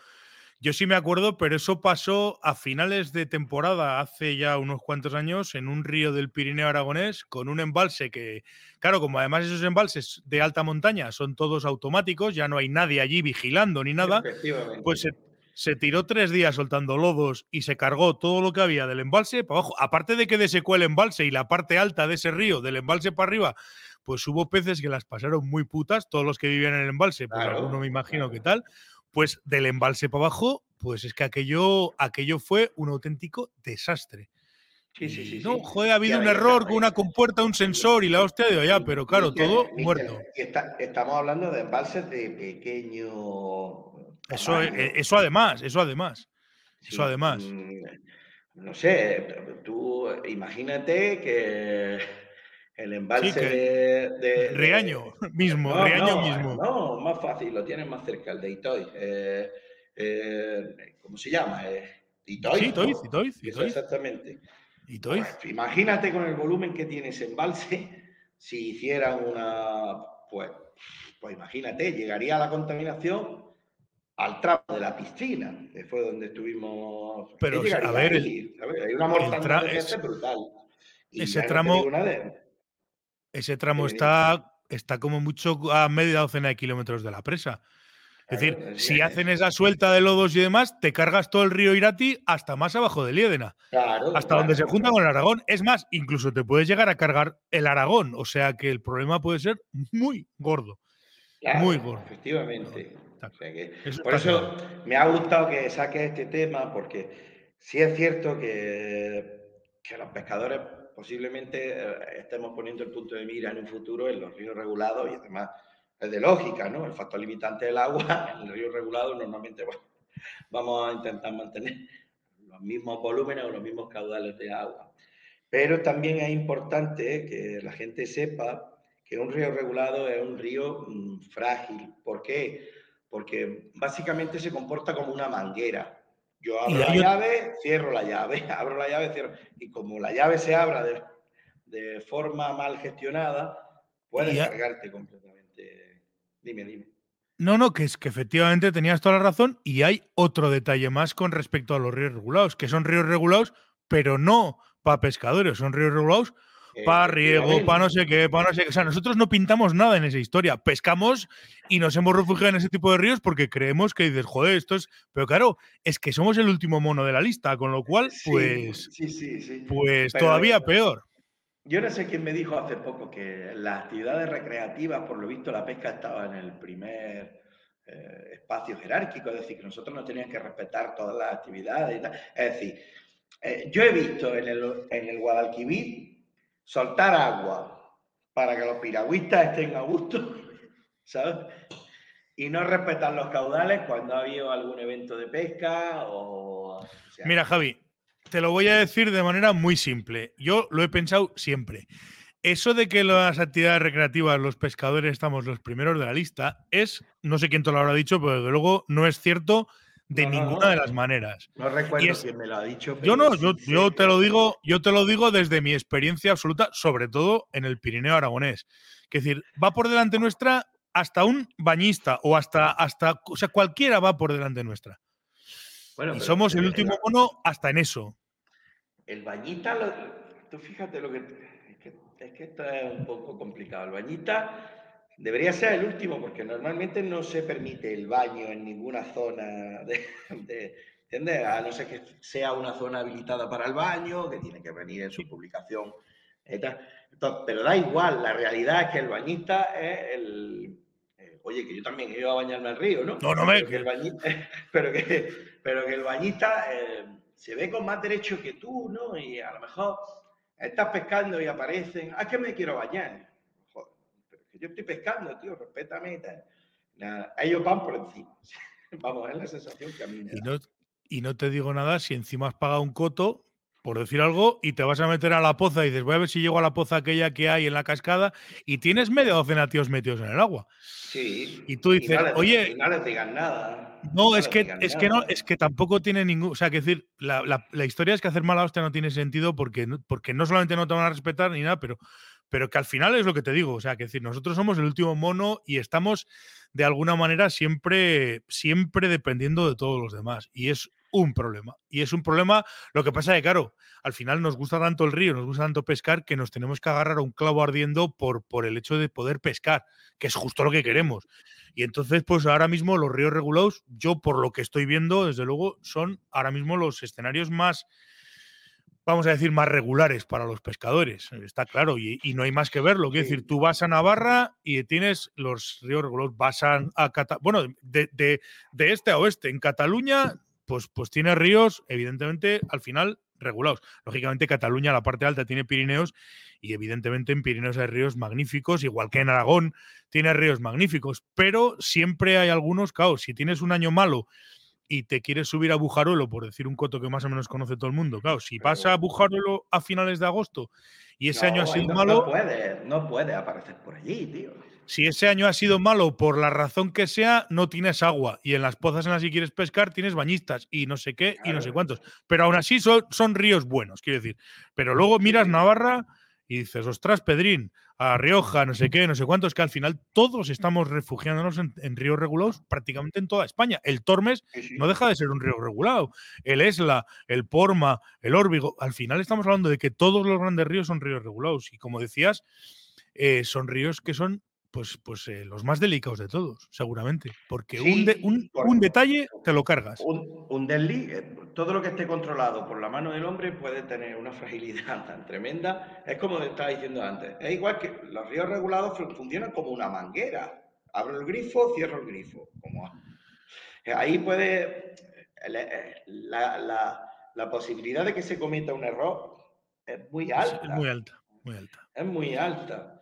yo sí me acuerdo, pero eso pasó a finales de temporada, hace ya unos cuantos años, en un río del Pirineo aragonés, con un embalse que, claro, como además esos embalses de alta montaña son todos automáticos, ya no hay nadie allí vigilando ni nada, pues se, tiró tres días soltando lodos y se cargó todo lo que había del embalse para abajo. Aparte de que desecó el embalse y la parte alta de ese río, del embalse para arriba, pues hubo peces que las pasaron muy putas, todos los que vivían en el embalse, pues alguno me imagino que tal pues del embalse para abajo, pues es que aquello, aquello fue un auténtico desastre. Sí, sí, sí. No, joder, ha habido un error con una compuerta, un sensor y la hostia de allá, pero claro, todo muerto. estamos hablando de embalses de pequeño. Eso, e, eso además, eso además. eso además. Mm, no sé, tú imagínate que el embalse de, Reaño mismo, Reaño mismo. No, más fácil, lo tienes más cerca, el de Itoy. Eh, eh, ¿Cómo se llama? Eh, Itoy. Sí, Itoy, Itoy, Exactamente. Itoy. Pues, imagínate con el volumen que tiene ese embalse, si hicieran una. Pues, pues imagínate, llegaría la contaminación al tramo de la piscina, que fue donde estuvimos. Pero, a ver, hay una mortandad brutal. ese tramo. Ese tramo está, está como mucho a media docena de kilómetros de la presa. Es decir, si hacen esa suelta de lodos y demás, te cargas todo el río Irati hasta más abajo de Liédena. hasta donde se junta con el Aragón. Es más, incluso te puedes llegar a cargar el Aragón. O sea que el problema puede ser muy gordo. muy gordo. Efectivamente. por eso me ha gustado que saques este tema, porque sí es cierto que, que los pescadores posiblemente eh, estemos poniendo el punto de mira en un futuro en los ríos regulados y además es de lógica, ¿no? El factor limitante del agua en el río regulado normalmente, bueno, vamos a intentar mantener los mismos volúmenes o los mismos caudales de agua. Pero también es importante que la gente sepa que un río regulado es un río mm, frágil. ¿Por qué? Porque básicamente se comporta como una manguera. Yo abro la llave, cierro la llave, abro la llave, cierro. Y como la llave se abra de, forma mal gestionada, puedes cargarte completamente. Dime, dime. No, no, que es que efectivamente tenías toda la razón y hay otro detalle más con respecto a los ríos regulados, que son ríos regulados, pero no para pescadores, son ríos regulados para riego, para no sé qué, para no sé qué. O sea, nosotros no pintamos nada en esa historia. Pescamos y nos hemos refugiado en ese tipo de ríos porque creemos que dices, joder, esto es. Pero claro, es que somos el último mono de la lista, con lo cual, pues. Sí, sí, sí. Pues todavía peor. Yo no sé quién me dijo hace poco que las actividades recreativas, por lo visto, la pesca estaba en el primer eh, espacio jerárquico, es decir, que nosotros no teníamos que respetar todas las actividades y tal. Es decir, eh, yo he visto en el, en el Guadalquivir soltar agua para que los piragüistas estén a gusto, ¿sabes? Y no respetar los caudales cuando ha habido algún evento de pesca o... Mira, Javi, te lo voy a decir de manera muy simple. Yo lo he pensado siempre. Eso de que las actividades recreativas, los pescadores estamos los primeros de la lista, es, no sé quién te lo habrá dicho, pero desde luego no es cierto de ninguna de las maneras. No recuerdo quién me lo ha dicho. yo no, yo, te lo digo, yo te lo digo desde mi experiencia absoluta, sobre todo en el Pirineo aragonés. Es decir, va por delante nuestra hasta un bañista o hasta, hasta, o sea, cualquiera va por delante nuestra. y somos el último mono hasta en eso. El bañista, tú fíjate lo que es, que es que esto es un poco complicado. El bañista Debería ser el último, porque normalmente no se permite el baño en ninguna zona de, ¿entiendes? A no ser que sea una zona habilitada para el baño, que tiene que venir en su publicación. pero da igual, la realidad es que el bañista es el. Eh, oye, que yo también he ido a bañarme al río, ¿no? No, no me. Pero que el bañista, pero que, pero que el bañista eh, se ve con más derecho que tú, ¿no? Y a lo mejor estás pescando y aparecen. Ah, que me quiero bañar yo estoy pescando, tío, respétame. Nada, ellos van por encima. Vamos, es la sensación que a mí me da. y no te digo nada si encima has pagado un coto, por decir algo, y te vas a meter a la poza y dices, voy a ver si llego a la poza aquella que hay en la cascada y tienes media docena de tíos metidos en el agua. Sí. Y tú dices, oye. no les digan nada. No, es que, es que no, es que tampoco tiene ningún. O sea, que decir, la, la, historia es que hacer mala hostia no tiene sentido porque, porque no solamente no te van a respetar ni nada, pero, pero que al final es lo que te digo. O sea, que decir, nosotros somos el último mono y estamos de alguna manera siempre, siempre dependiendo de todos los demás. Y es un problema. Y es un problema, lo que pasa es que, claro, al final nos gusta tanto el río, nos gusta tanto pescar, que nos tenemos que agarrar a un clavo ardiendo por, por el hecho de poder pescar, que es justo lo que queremos. Y entonces, pues ahora mismo los ríos regulados, yo por lo que estoy viendo, desde luego, son ahora mismo los escenarios más, vamos a decir, más regulares para los pescadores. Está claro, y, no hay más que verlo. Quiero decir, tú vas a Navarra y tienes los ríos regulados, vas a, a bueno, de, de, de este a oeste. En Cataluña, pues, pues tiene ríos, evidentemente, al final regulados. Lógicamente, Cataluña, la parte alta, tiene Pirineos y evidentemente en Pirineos hay ríos magníficos, igual que en Aragón tiene ríos magníficos, pero siempre hay algunos, claro, si tienes un año malo y te quieres subir a Bujaruelo, por decir un coto que más o menos conoce todo el mundo, claro, si vas a Bujaruelo a finales de agosto y ese año ha sido malo... No puede, no puede aparecer por allí, tío. Si ese año ha sido malo por la razón que sea, no tienes agua. Y en las pozas en las que quieres pescar tienes bañistas y no sé qué y no sé cuántos. Pero aún así son, son ríos buenos, quiero decir. Pero luego miras Navarra y dices, ostras, Pedrín, a Rioja, no sé qué, no sé cuántos, que al final todos estamos refugiándonos en, ríos regulados prácticamente en toda España. El Tormes no deja de ser un río regulado. El Esla, el Porma, el Órbigo, al final estamos hablando de que todos los grandes ríos son ríos regulados. Y como decías, eh, son ríos que son pues, pues eh, los más delicados de todos, seguramente. Porque un, un, detalle te lo cargas. Un, un eh, todo lo que esté controlado por la mano del hombre puede tener una fragilidad tan tremenda. Es como estaba diciendo antes. Es igual que los ríos regulados funcionan como una manguera. Abro el grifo, cierro el grifo. Como... Eh, ahí puede. La, la, la, posibilidad de que se cometa un error es muy alta. Es muy alta, muy alta. Es muy alta.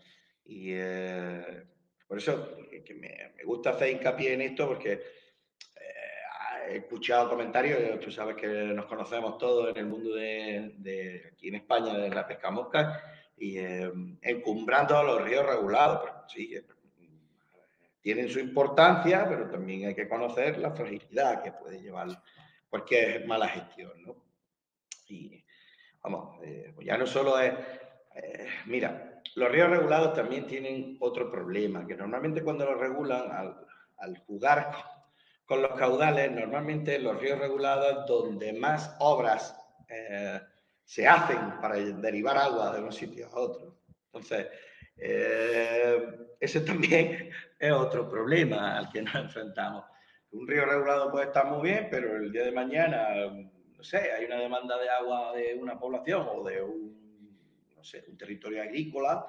Y eh, por eso que me, gusta hacer hincapié en esto, porque eh, he escuchado comentarios, tú sabes que nos conocemos todos en el mundo de, aquí en España, de la pesca mosca, y eh, encumbrando los ríos regulados. sí, tienen su importancia, pero también hay que conocer la fragilidad que puede llevar cualquier mala gestión. ¿no? Y vamos, pues ya no solo es, mira, los ríos regulados también tienen otro problema, que normalmente cuando los regulan, al, jugar con, los caudales, normalmente los ríos regulados donde más obras eh, se hacen para derivar agua de un sitio a otro. Entonces, eh, ese también es otro problema al que nos enfrentamos. Un río regulado puede estar muy bien, pero el día de mañana, no sé, hay una demanda de agua de una población o de un no sé, un territorio agrícola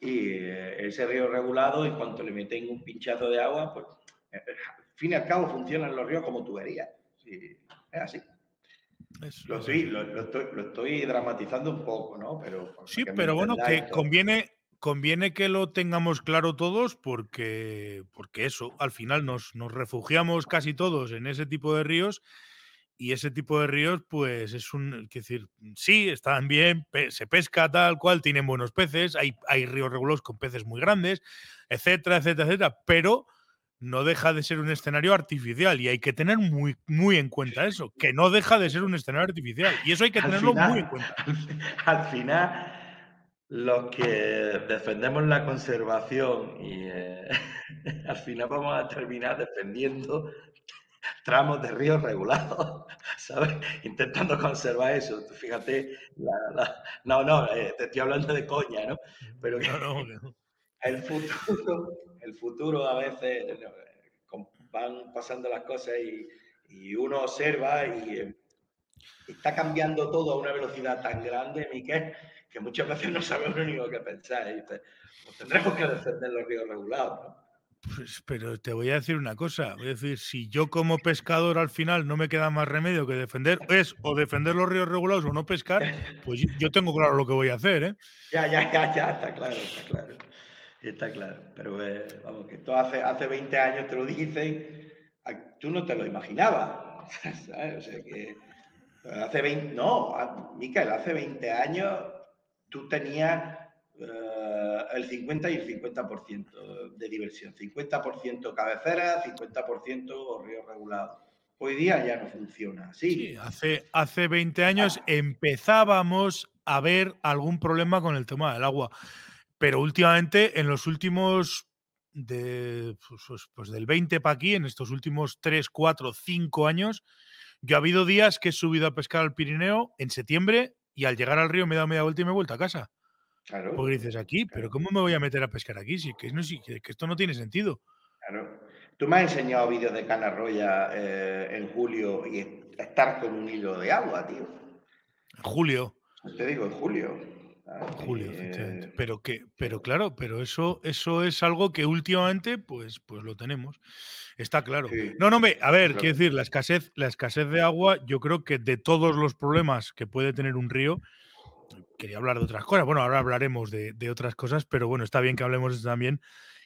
y eh, ese río regulado, en cuanto le meten un pinchazo de agua, pues eh, al fin y al cabo funcionan los ríos como tuberías. es así. lo, estoy, lo, estoy, dramatizando un poco, ¿no? Pero, sí, pero bueno, que conviene, conviene que lo tengamos claro todos porque, porque eso, al final nos, nos refugiamos casi todos en ese tipo de ríos y ese tipo de ríos, pues es un, que decir, sí, están bien, se pesca tal cual, tienen buenos peces, hay, hay ríos regulados con peces muy grandes, etcétera, etcétera, etcétera, pero no deja de ser un escenario artificial y hay que tener muy, muy en cuenta eso, que no deja de ser un escenario artificial y eso hay que tenerlo muy en cuenta. Al final, los que defendemos la conservación y eh, al final vamos a terminar defendiendo tramos de ríos regulados, ¿sabes? Intentando conservar eso. Fíjate, no, no, eh, te estoy hablando de coña, ¿no? Pero el futuro, el futuro a veces van pasando las cosas y, uno observa y, eh, está cambiando todo a una velocidad tan grande, Miquel, que muchas veces no sabemos ni qué pensar. Y pues tendremos que defender los ríos regulados, ¿no? Pues, pero te voy a decir una cosa, voy a decir, si yo como pescador al final no me queda más remedio que defender, es o defender los ríos regulados o no pescar, pues yo tengo claro lo que voy a hacer, ¿eh? Ya, ya, ya, ya, está claro, está claro. Está claro. Pero eh, vamos, que esto hace, hace 20 años te lo dicen, tú no te lo imaginabas. O sea que hace 20, no, Miquel, hace 20 años tú tenías eh, el 50 y el 50% de diversión. 50% cabecera, 50% río regulado. Hoy día ya no funciona así. Sí, hace, hace 20 años empezábamos a ver algún problema con el tema del agua. Pero últimamente, en los últimos de, pues, pues, pues del 20 para aquí, en estos últimos 3, 4, 5 años, yo ha habido días que he subido a pescar al Pirineo en septiembre y al llegar al río me he dado media vuelta y me he vuelto a casa. Claro. Porque dices aquí, pero ¿cómo me voy a meter a pescar aquí? Si, que, no, que, esto no tiene sentido. Claro. Tú me has enseñado vídeos de Canarroya eh, en julio y estar con un hilo de agua, tío. En julio. Te digo, en julio. julio, efectivamente. Pero que, pero claro, pero eso, eso es algo que últimamente, pues, pues lo tenemos. Está claro. No, no, me, a ver, quiero decir, la escasez, la escasez de agua, yo creo que de todos los problemas que puede tener un río, quería hablar de otras cosas. Bueno, ahora hablaremos de, de otras cosas, pero bueno, está bien que hablemos también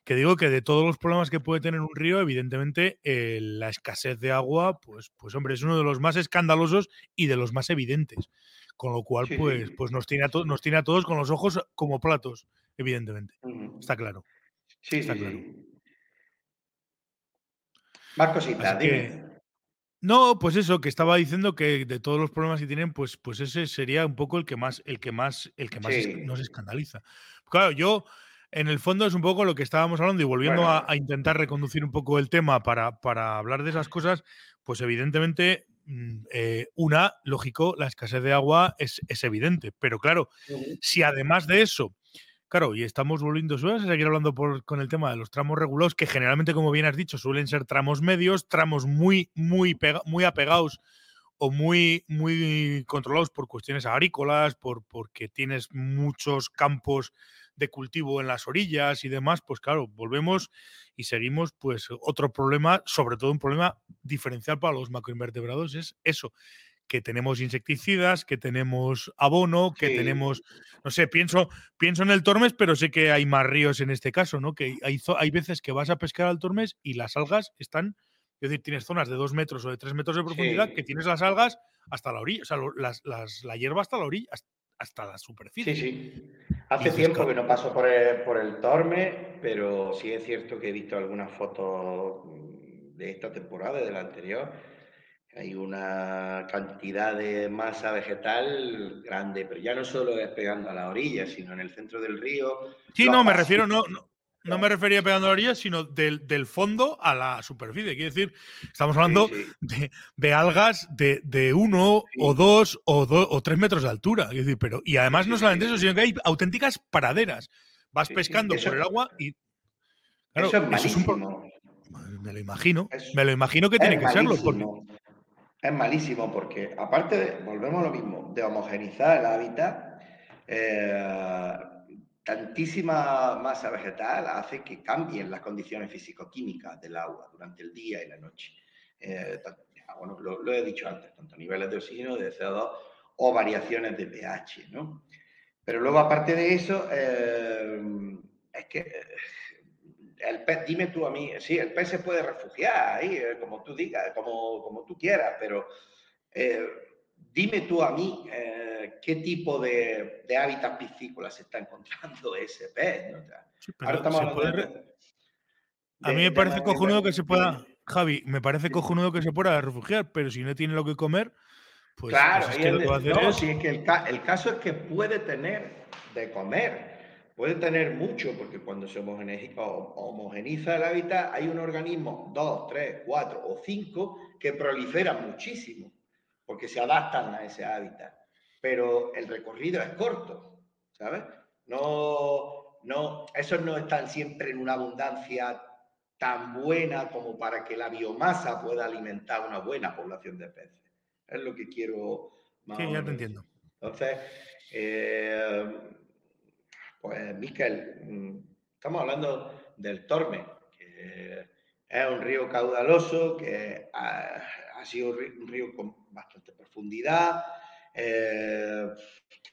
que digo que de todos los problemas que puede tener un río, evidentemente eh, la escasez de agua, pues, pues hombre, es uno de los más escandalosos y de los más evidentes. Con lo cual, pues, pues nos, tiene a nos tiene a todos con los ojos como platos, evidentemente. Está claro. Sí, Está claro. Más cositas, dime. No, pues eso, que estaba diciendo que de todos los problemas que tienen, pues, pues ese sería un poco el que más, el que más, el que más nos escandaliza. Claro, yo en el fondo es un poco lo que estábamos hablando y volviendo a, intentar reconducir un poco el tema para, para hablar de esas cosas, pues evidentemente mm, eh, una, lógico, la escasez de agua es, evidente, pero claro, si además de eso, claro, y estamos volviendo, a seguir hablando con el tema de los tramos regulados, que generalmente, como bien has dicho, suelen ser tramos medios, tramos muy, muy, muy apegados o muy, muy controlados por cuestiones agrícolas, por, porque tienes muchos campos de cultivo en las orillas y demás, pues claro, volvemos y seguimos, pues otro problema, sobre todo un problema diferencial para los macroinvertebrados, es eso, que tenemos insecticidas, que tenemos abono, que tenemos, no sé, pienso, pienso en el Tormes, pero sé que hay más ríos en este caso, ¿no? Que hay, hay veces que vas a pescar al Tormes y las algas están, es decir, tienes zonas de dos metros o de tres metros de profundidad que tienes las algas hasta la orilla, o sea, las, la hierba hasta la orilla, hasta la superficie. Sí, sí. Hace tiempo que no paso por el, por el Torme, pero sí es cierto que he visto algunas fotos mm, de esta temporada y de la anterior. Hay una cantidad de masa vegetal grande, pero ya no solo es pegando a la orilla, sino en el centro del río. Sí, no, me refiero, no, no me refería pegando a la orilla, sino del, fondo a la superficie. Quiere decir, estamos hablando De, algas de, uno o dos o, o tres metros de altura. decir, pero, y además no solamente eso, sino que hay auténticas praderas. Vas pescando por el agua y. eso es malísimo. me lo imagino. me lo imagino que tiene que serlo. Es malísimo porque, aparte, de, volvemos a lo mismo, de homogenizar el hábitat. Eh, tantísima masa vegetal hace que cambien las condiciones físico-químicas del agua durante el día y la noche. Eh, bueno, lo, he dicho antes, tanto niveles de oxígeno, de CO2 o variaciones de pH, ¿no? Pero luego, aparte de eso, eh, es que el pez, dime tú a mí, sí, el pez se puede refugiar ahí, como tú digas, como, como tú quieras, pero dime tú a mí qué tipo de, de hábitat piscícola se está encontrando ese pez. Ahora estamos hablando A mí me parece cojonudo que se pueda, Javi, me parece cojonudo que se pueda refugiar, pero si no tiene lo que comer, pues, claro, pues es que lo que va a hacer es... es que el, el, caso es que puede tener de comer, puede tener mucho, porque cuando se homogeniza, el hábitat hay un organismo, dos, tres, cuatro o cinco, que proliferan muchísimo, porque se adaptan a ese hábitat pero el recorrido es corto, ¿sabes? No, no, esos no están siempre en una abundancia tan buena como para que la biomasa pueda alimentar una buena población de peces. Es lo que quiero Sí, ya te entiendo. Entonces, eh, pues, Miquel, mm, estamos hablando del Torme, que es un río caudaloso, que ha, ha sido un río con bastante profundidad, eh,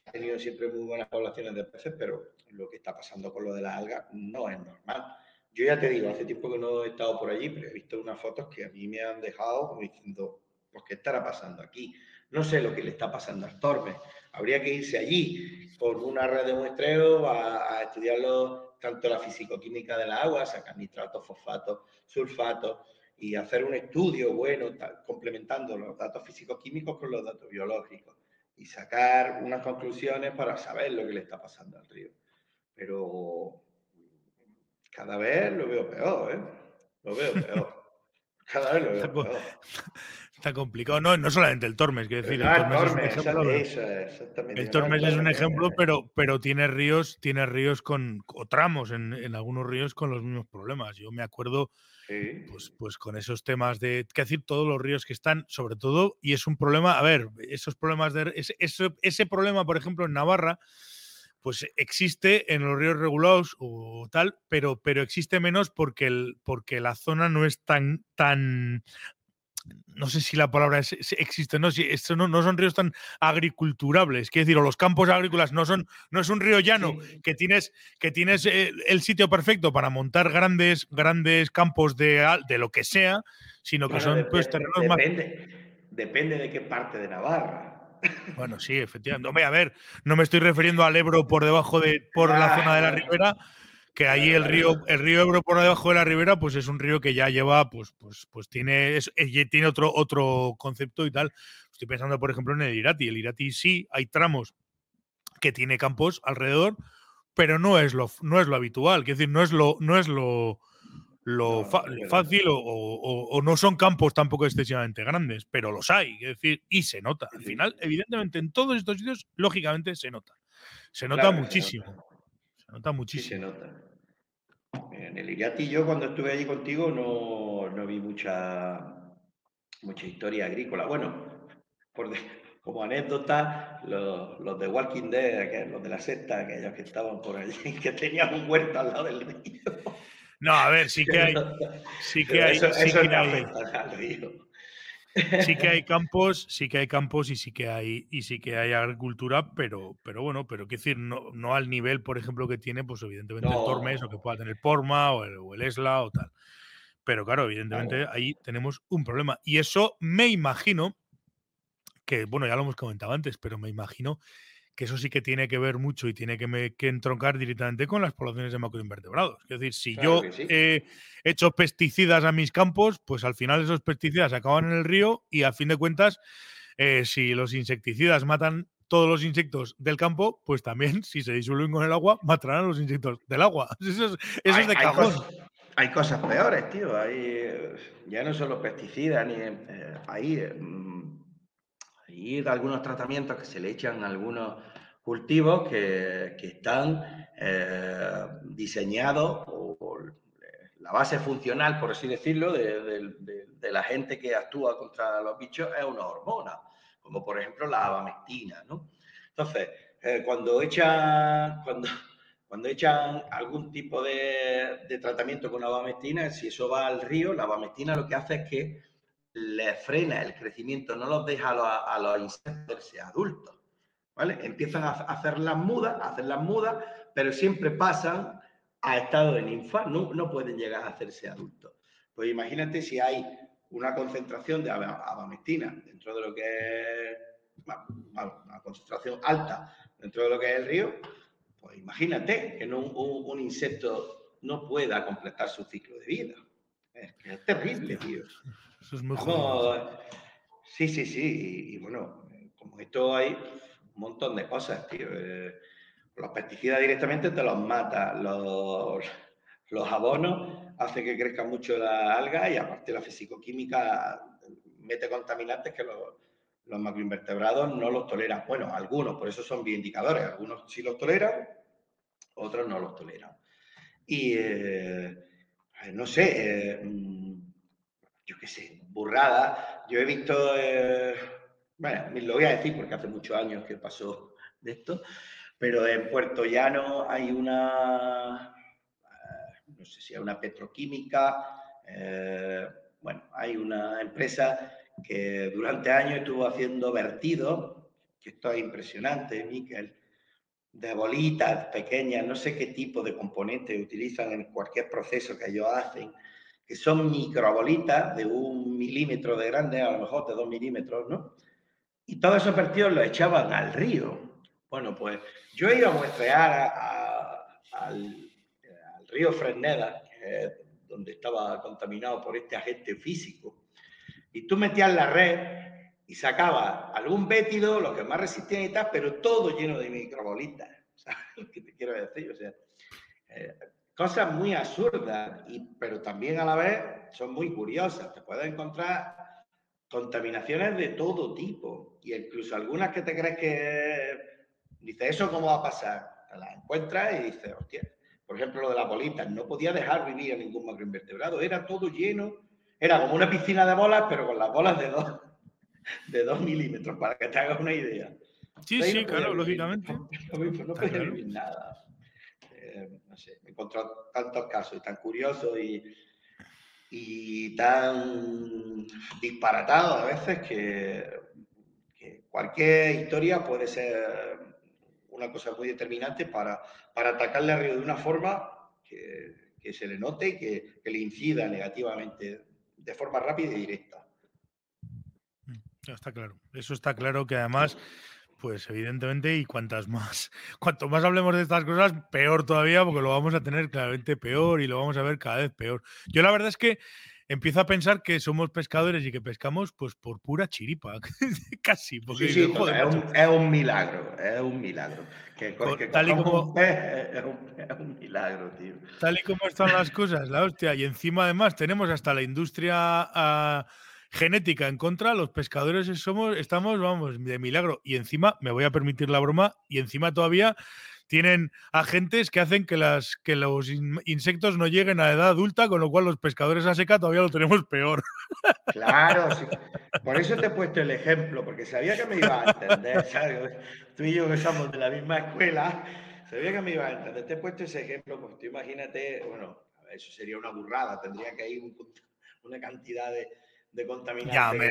ha tenido siempre muy buenas poblaciones de peces, pero lo que está pasando con lo de las algas no es normal. Yo ya te digo, hace tiempo que no he estado por allí, pero he visto unas fotos que a mí me han dejado diciendo, pues, ¿qué estará pasando aquí? No sé lo que le está pasando al Tormes. Habría que irse allí con una red de muestreo a, a estudiarlo tanto la fisicoquímica del agua, sacar nitratos, fosfatos, sulfatos y hacer un estudio bueno, complementando los datos físico-químicos con los datos biológicos y sacar unas conclusiones para saber lo que le está pasando al río. Pero cada vez lo veo peor, ¿eh? Lo veo peor. Cada vez lo veo peor. Está complicado. No, no solamente el Tormes, quiero decir. el Tormes, es un ejemplo, el Tormes es un ejemplo, pero, pero tiene ríos, tiene ríos con, o tramos en, en algunos ríos con los mismos problemas. Yo me acuerdo pues, pues con esos temas de, que decir, todos los ríos que están, sobre todo, y es un problema, a ver, esos problemas de, ese, ese, problema, por ejemplo, en Navarra, pues existe en los ríos regulados o tal, pero, pero existe menos porque, el, porque la zona no es tan, tan no sé si la palabra existe, no, si esto no, no, son ríos tan agriculturables, quiero decir, o los campos agrícolas no son, no es un río llano que tienes, que tienes eh, el, sitio perfecto para montar grandes, grandes campos de, de lo que sea, sino que son pues, terrenos depende, más. Depende de qué parte de Navarra. Bueno, sí, efectivamente. a ver, no me estoy refiriendo al Ebro por debajo de, por la zona de la ribera, que ahí el río, el río Ebro por debajo de la ribera, pues es un río que ya lleva, pues, pues, pues tiene, tiene otro, otro concepto y tal. Estoy pensando, por ejemplo, en el Irati. El Irati sí hay tramos que tiene campos alrededor, pero no es lo, no es lo habitual. Es decir, no es lo, no es lo, lo fácil o, no son campos tampoco excesivamente grandes, pero los hay. Es decir, y se nota. Al final, evidentemente, en todos estos sitios, lógicamente, se nota. Se nota muchísimo. Se nota. muchísimo. se nota. En el Iriati yo cuando estuve allí contigo no, vi mucha, mucha historia agrícola. Bueno, por como anécdota, los, de Walking Dead, los de la secta, aquellos que estaban por allí, que tenían un huerto al lado del río. No, a ver, sí que hay. Sí que hay. Eso, sí que hay. Sí que hay campos, sí que hay campos y sí que hay y sí que hay agricultura, pero, pero bueno, pero quiero decir, no, no al nivel, por ejemplo, que tiene, pues evidentemente el Tormes o que pueda tener Porma o el, Esla o tal. Pero claro, evidentemente ahí tenemos un problema. Y eso me imagino que, bueno, ya lo hemos comentado antes, pero me imagino que eso sí que tiene que ver mucho y tiene que, entroncar directamente con las poblaciones de macroinvertebrados. Es decir, si yo he hecho pesticidas a mis campos, pues al final esos pesticidas acaban en el río y a fin de cuentas, eh, si los insecticidas matan todos los insectos del campo, pues también, si se disuelven con el agua, matarán a los insectos del agua. Eso es, de cajón. Hay cosas, peores, tío. ya no son los pesticidas, ni eh, ahí y de algunos tratamientos que se le echan a algunos cultivos que, están eh, diseñados o, la base funcional, por así decirlo, de, la gente que actúa contra los bichos es una hormona, como por ejemplo la abamectina, ¿no? Entonces, eh, cuando echan, cuando, cuando echan algún tipo de, tratamiento con abamectina, si eso va al río, la abamectina lo que hace es que le frena el crecimiento, no los deja a los, insectos adultos. ¿vale? Empiezan a hacer las mudas, a hacer las mudas, pero siempre pasan a estado de ninfa, no, no pueden llegar a hacerse adultos. Pues imagínate si hay una concentración de abamectina dentro de lo que es una concentración alta dentro de lo que es el río, pues imagínate que un, un insecto no pueda completar su ciclo de vida. Es, es terrible, tío. Eso es muy Sí, sí, sí. Y, bueno, como esto hay un montón de cosas, tío. Eh, los pesticidas directamente te los mata. Los, los abonos hacen que crezca mucho la alga y aparte la fisicoquímica mete contaminantes que los, los macroinvertebrados no los toleran. Bueno, algunos, por eso son bioindicadores. Algunos sí los toleran, otros no los toleran. Y eh, no sé, eh, yo qué sé, burrada. Yo he visto, eh, bueno, lo voy a decir porque hace muchos años que pasó de esto, pero en Puerto Llano hay una, eh, no sé si hay una petroquímica, eh, bueno, hay una empresa que durante años estuvo haciendo vertidos, que esto es impresionante, Miquel, de bolitas pequeñas, no sé qué tipo de componentes utilizan en cualquier proceso que ellos hacen, que son microbolitas de un milímetro de grande, a lo mejor de dos milímetros, ¿no? Y todos esos vertidos los echaban al río. Bueno, pues yo he ido a muestrear al, río Fresneda, que es donde estaba contaminado por este agente físico, y tú metías la red y sacabas algún bétido, los que más resistían y tal, pero todo lleno de microbolitas. ¿Sabes lo que te quiero decir? O sea, eh, cosas muy absurdas, y, pero también a la vez son muy curiosas. Te puedes encontrar contaminaciones de todo tipo, y incluso algunas que te crees que... Dices, ¿eso cómo va a pasar? Te las encuentras y dices, hostia, por ejemplo, lo de las bolitas, no podía dejar vivir a ningún macroinvertebrado, era todo lleno, era como una piscina de bolas, pero con las bolas de dos, de dos milímetros, para que te hagas una idea. Sí, sí, claro, lógicamente. No, podía vivir nada. No sé, me encontrado tantos casos y tan curiosos y, y tan disparatados a veces que, cualquier historia puede ser una cosa muy determinante para, para atacarle a Río de una forma que, que se le note y que, que, le incida negativamente de forma rápida y directa. Mm, está claro. Eso está claro que además pues evidentemente, y cuantas más, cuanto más hablemos de estas cosas, peor todavía, porque lo vamos a tener claramente peor y lo vamos a ver cada vez peor. Yo la verdad es que empiezo a pensar que somos pescadores y que pescamos pues por pura chiripa, casi. Porque, sí, sí, es, un, milagro, es un milagro. Que, tal y como, es, un, milagro, tío. Tal y como están las cosas, la hostia, y encima además tenemos hasta la industria... Uh, genética en contra, los pescadores somos, estamos, vamos, de milagro. Y encima, me voy a permitir la broma, y encima todavía tienen agentes que hacen que, las, que los insectos no lleguen a la edad adulta, con lo cual los pescadores a seca todavía lo tenemos peor. Claro, por eso te he puesto el ejemplo, porque sabía que me iba a entender, ¿sabes? Tú y yo que somos de la misma escuela, sabía que me iba a entender. Te he puesto ese ejemplo, pues tú imagínate, bueno, eso sería una burrada, tendría que ir una cantidad de, de contaminación.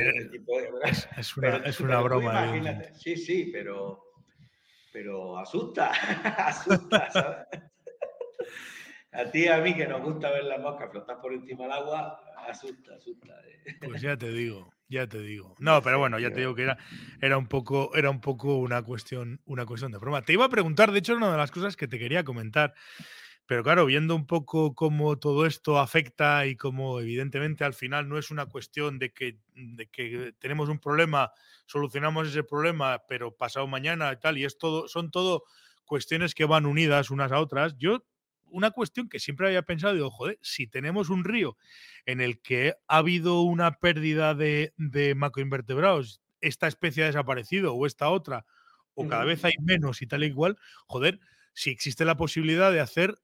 es, una, es una broma. sí, sí, pero, pero asusta, asusta, ¿sabes? A ti y a mí que nos gusta ver las moscas flotar por encima del agua, asusta, asusta. Eh. Pues ya te digo, ya te digo. No, pero bueno, ya te digo que era, era, un, poco, era un poco una cuestión, una cuestión de broma. Te iba a preguntar, de hecho, una de las cosas que te quería comentar pero claro, viendo un poco cómo todo esto afecta y cómo evidentemente al final no es una cuestión de que, de que tenemos un problema, solucionamos ese problema, pero pasado mañana y tal, y es todo, son todo cuestiones que van unidas unas a otras. Yo, una cuestión que siempre había pensado, digo, joder, si tenemos un río en el que ha habido una pérdida de, de macroinvertebrados, esta especie ha desaparecido o esta otra, o cada vez hay menos y tal y igual, joder, si existe la posibilidad de hacer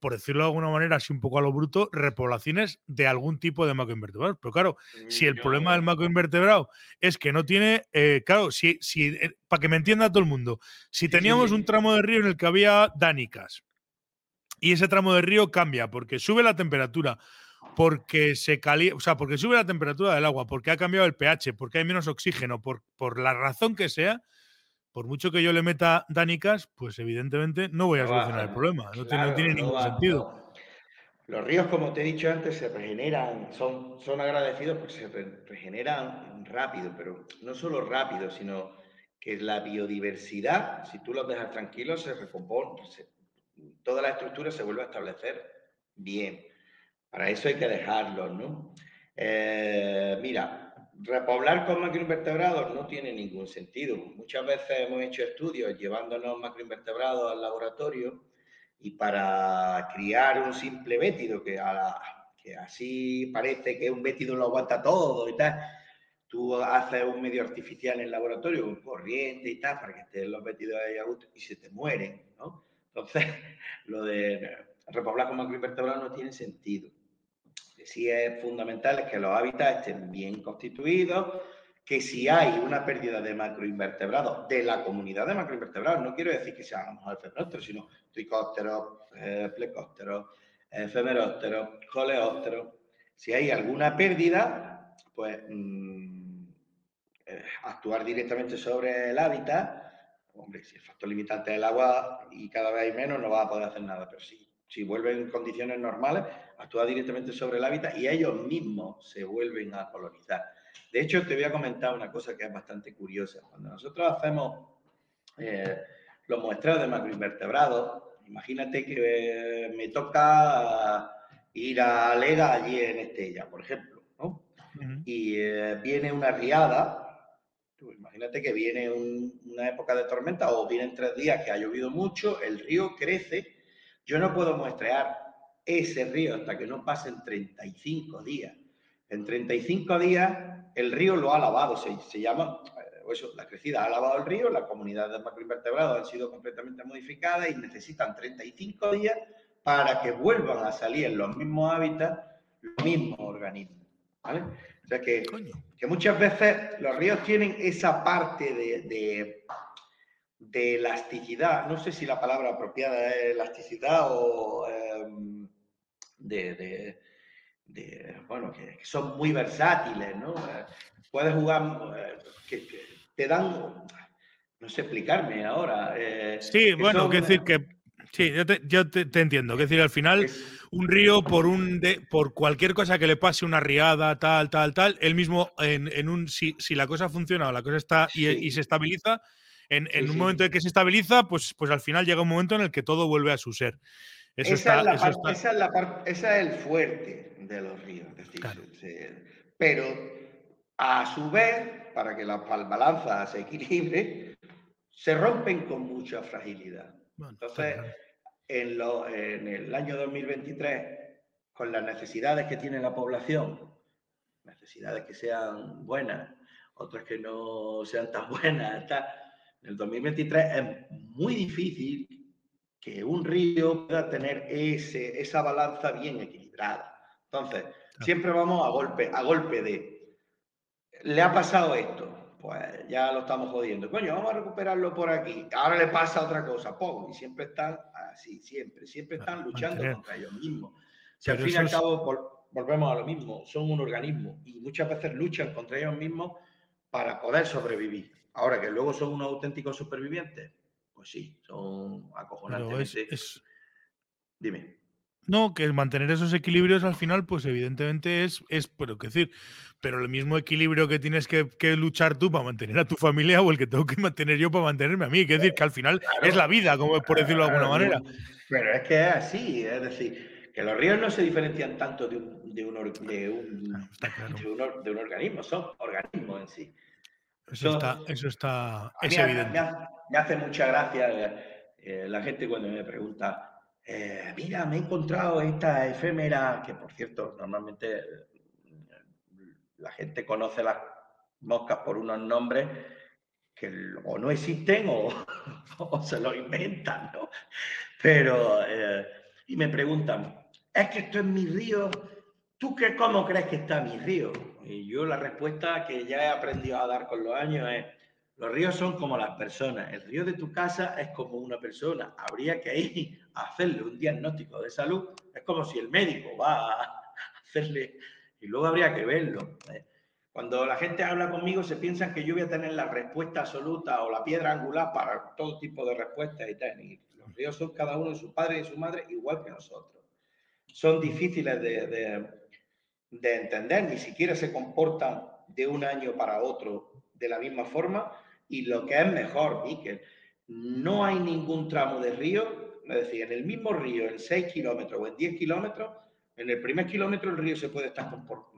por decirlo de alguna manera, así un poco a lo bruto, repoblaciones de algún tipo de macroinvertebrado. Pero claro, si el problema del macroinvertebrado es que no tiene, eh, claro, si, si eh, para que me entienda todo el mundo, si teníamos un tramo de río en el que había dánicas y ese tramo de río cambia porque sube la temperatura, porque se calienta, o sea, porque sube la temperatura del agua, porque ha cambiado el pH, porque hay menos oxígeno, por, por la razón que sea, por mucho que yo le meta dánicas, pues evidentemente no voy a solucionar el problema. No, tiene, ningún sentido. Los ríos, como te he dicho antes, se regeneran, son, son agradecidos porque se regeneran rápido, pero no solo rápido, sino que la biodiversidad, si tú los dejas tranquilos, se recompone, toda la estructura se vuelve a establecer bien. Para eso hay que dejarlos, ¿no? Eh, mira, repoblar con macroinvertebrados no tiene ningún sentido. Muchas veces hemos hecho estudios llevándonos macroinvertebrados al laboratorio y para criar un simple bétido, que, que así parece que un bétido lo aguanta todo y tal, tú haces un medio artificial en el laboratorio con corriente y tal para que estén los bétidos ahí a gusto y se te mueren, ¿no? Entonces, lo de repoblar con macroinvertebrados no tiene sentido sí es fundamental es que los hábitats estén bien constituidos, que si hay una pérdida de macroinvertebrados, de la comunidad de macroinvertebrados, no quiero decir que sean los sino tricópteros, eh, plecópteros, efemerópteros, coleópteros, si hay alguna pérdida, pues mm, eh, actuar directamente sobre el hábitat, hombre, si el factor limitante es el agua y cada vez hay menos, no va a poder hacer nada, pero sí Si vuelven en condiciones normales, actúa directamente sobre el hábitat y ellos mismos se vuelven a colonizar. De hecho, te voy a comentar una cosa que es bastante curiosa. Cuando nosotros hacemos eh, los muestreos de macroinvertebrados, imagínate que me toca ir a Lega allí en Estella, por ejemplo, ¿no? Y eh, viene una riada, imagínate que viene una época de tormenta o vienen tres días que ha llovido mucho, el río crece, yo no puedo muestrear ese río hasta que no pasen 35 días. En 35 días el río lo ha lavado, se, llama, eh, eso, la crecida ha lavado el río, las comunidades de macroinvertebrados han sido completamente modificadas y necesitan 35 días para que vuelvan a salir en los mismos hábitats los mismos organismos. ¿vale? O sea que, que muchas veces los ríos tienen esa parte de, de, elasticidad, no sé si la palabra apropiada es elasticidad o em, de, bueno, que, son muy versátiles, ¿no? Puedes jugar, eh, que, te dan, no sé explicarme ahora. Eh, sí, bueno, quiero decir que Sí, yo te, entiendo. Es decir, al final, un río, por un por cualquier cosa que le pase, una riada, tal, tal, tal, él mismo, en, un si, la cosa funciona o la cosa está y, se estabiliza, en, un momento en que se estabiliza, pues, pues al final llega un momento en el que todo vuelve a su ser. Esa, es la esa, es la parte, esa es el fuerte de los ríos. pero a su vez, para que la balanza se equilibre, se rompen con mucha fragilidad. Entonces, en, en, el año 2023, con las necesidades que tiene la población, necesidades que sean buenas, otras que no sean tan buenas, en el 2023 es muy difícil que un río pueda tener ese, esa balanza bien equilibrada. Entonces, siempre vamos a golpe, a golpe de, le ha pasado esto, pues ya lo estamos jodiendo. Coño, vamos a recuperarlo por aquí. Ahora le pasa otra cosa, ¡pum! Y siempre están así, siempre, siempre están luchando contra ellos mismos. Si al fin y al cabo volvemos a lo mismo, son un organismo y muchas veces luchan contra ellos mismos para poder sobrevivir. Ahora que luego son unos auténticos supervivientes, pues sí, son acojonantes. Dime. No, que mantener esos equilibrios al final, pues evidentemente es, es pero que decir, pero el mismo equilibrio que tienes que, luchar tú para mantener a tu familia o el que tengo que mantener yo para mantenerme a mí, que decir que al final es la vida, como por decirlo de alguna manera. Pero es que es así, es decir, que los ríos no se diferencian tanto de un, de un, de un, de un, organismo, son organismos en sí. Eso está, eso está, es evidente. Me, hace mucha gracia eh, la gente cuando me pregunta, eh, mira, me he encontrado esta efémera, que por cierto, normalmente eh, la gente conoce las moscas por unos nombres que o no existen o, se lo inventan, ¿no? Pero, y me preguntan, es que esto es mi río, ¿tú qué, cómo crees que está mi río? Y yo la respuesta que ya he aprendido a dar con los años es, los ríos son como las personas. El río de tu casa es como una persona. Habría que ir hacerle un diagnóstico de salud. Es como si el médico va a hacerle y luego habría que verlo. ¿eh? Cuando la gente habla conmigo se piensan que yo voy a tener la respuesta absoluta o la piedra angular para todo tipo de respuestas y tal. los ríos son cada uno de su padre y su madre igual que nosotros. Son difíciles de, de entender, ni siquiera se comportan de un año para otro de la misma forma y lo que es mejor, Miquel, no hay ningún tramo de río, es decir, en el mismo río, en 6 kilómetros o en 10 kilómetros, en el primer kilómetro el río se puede estar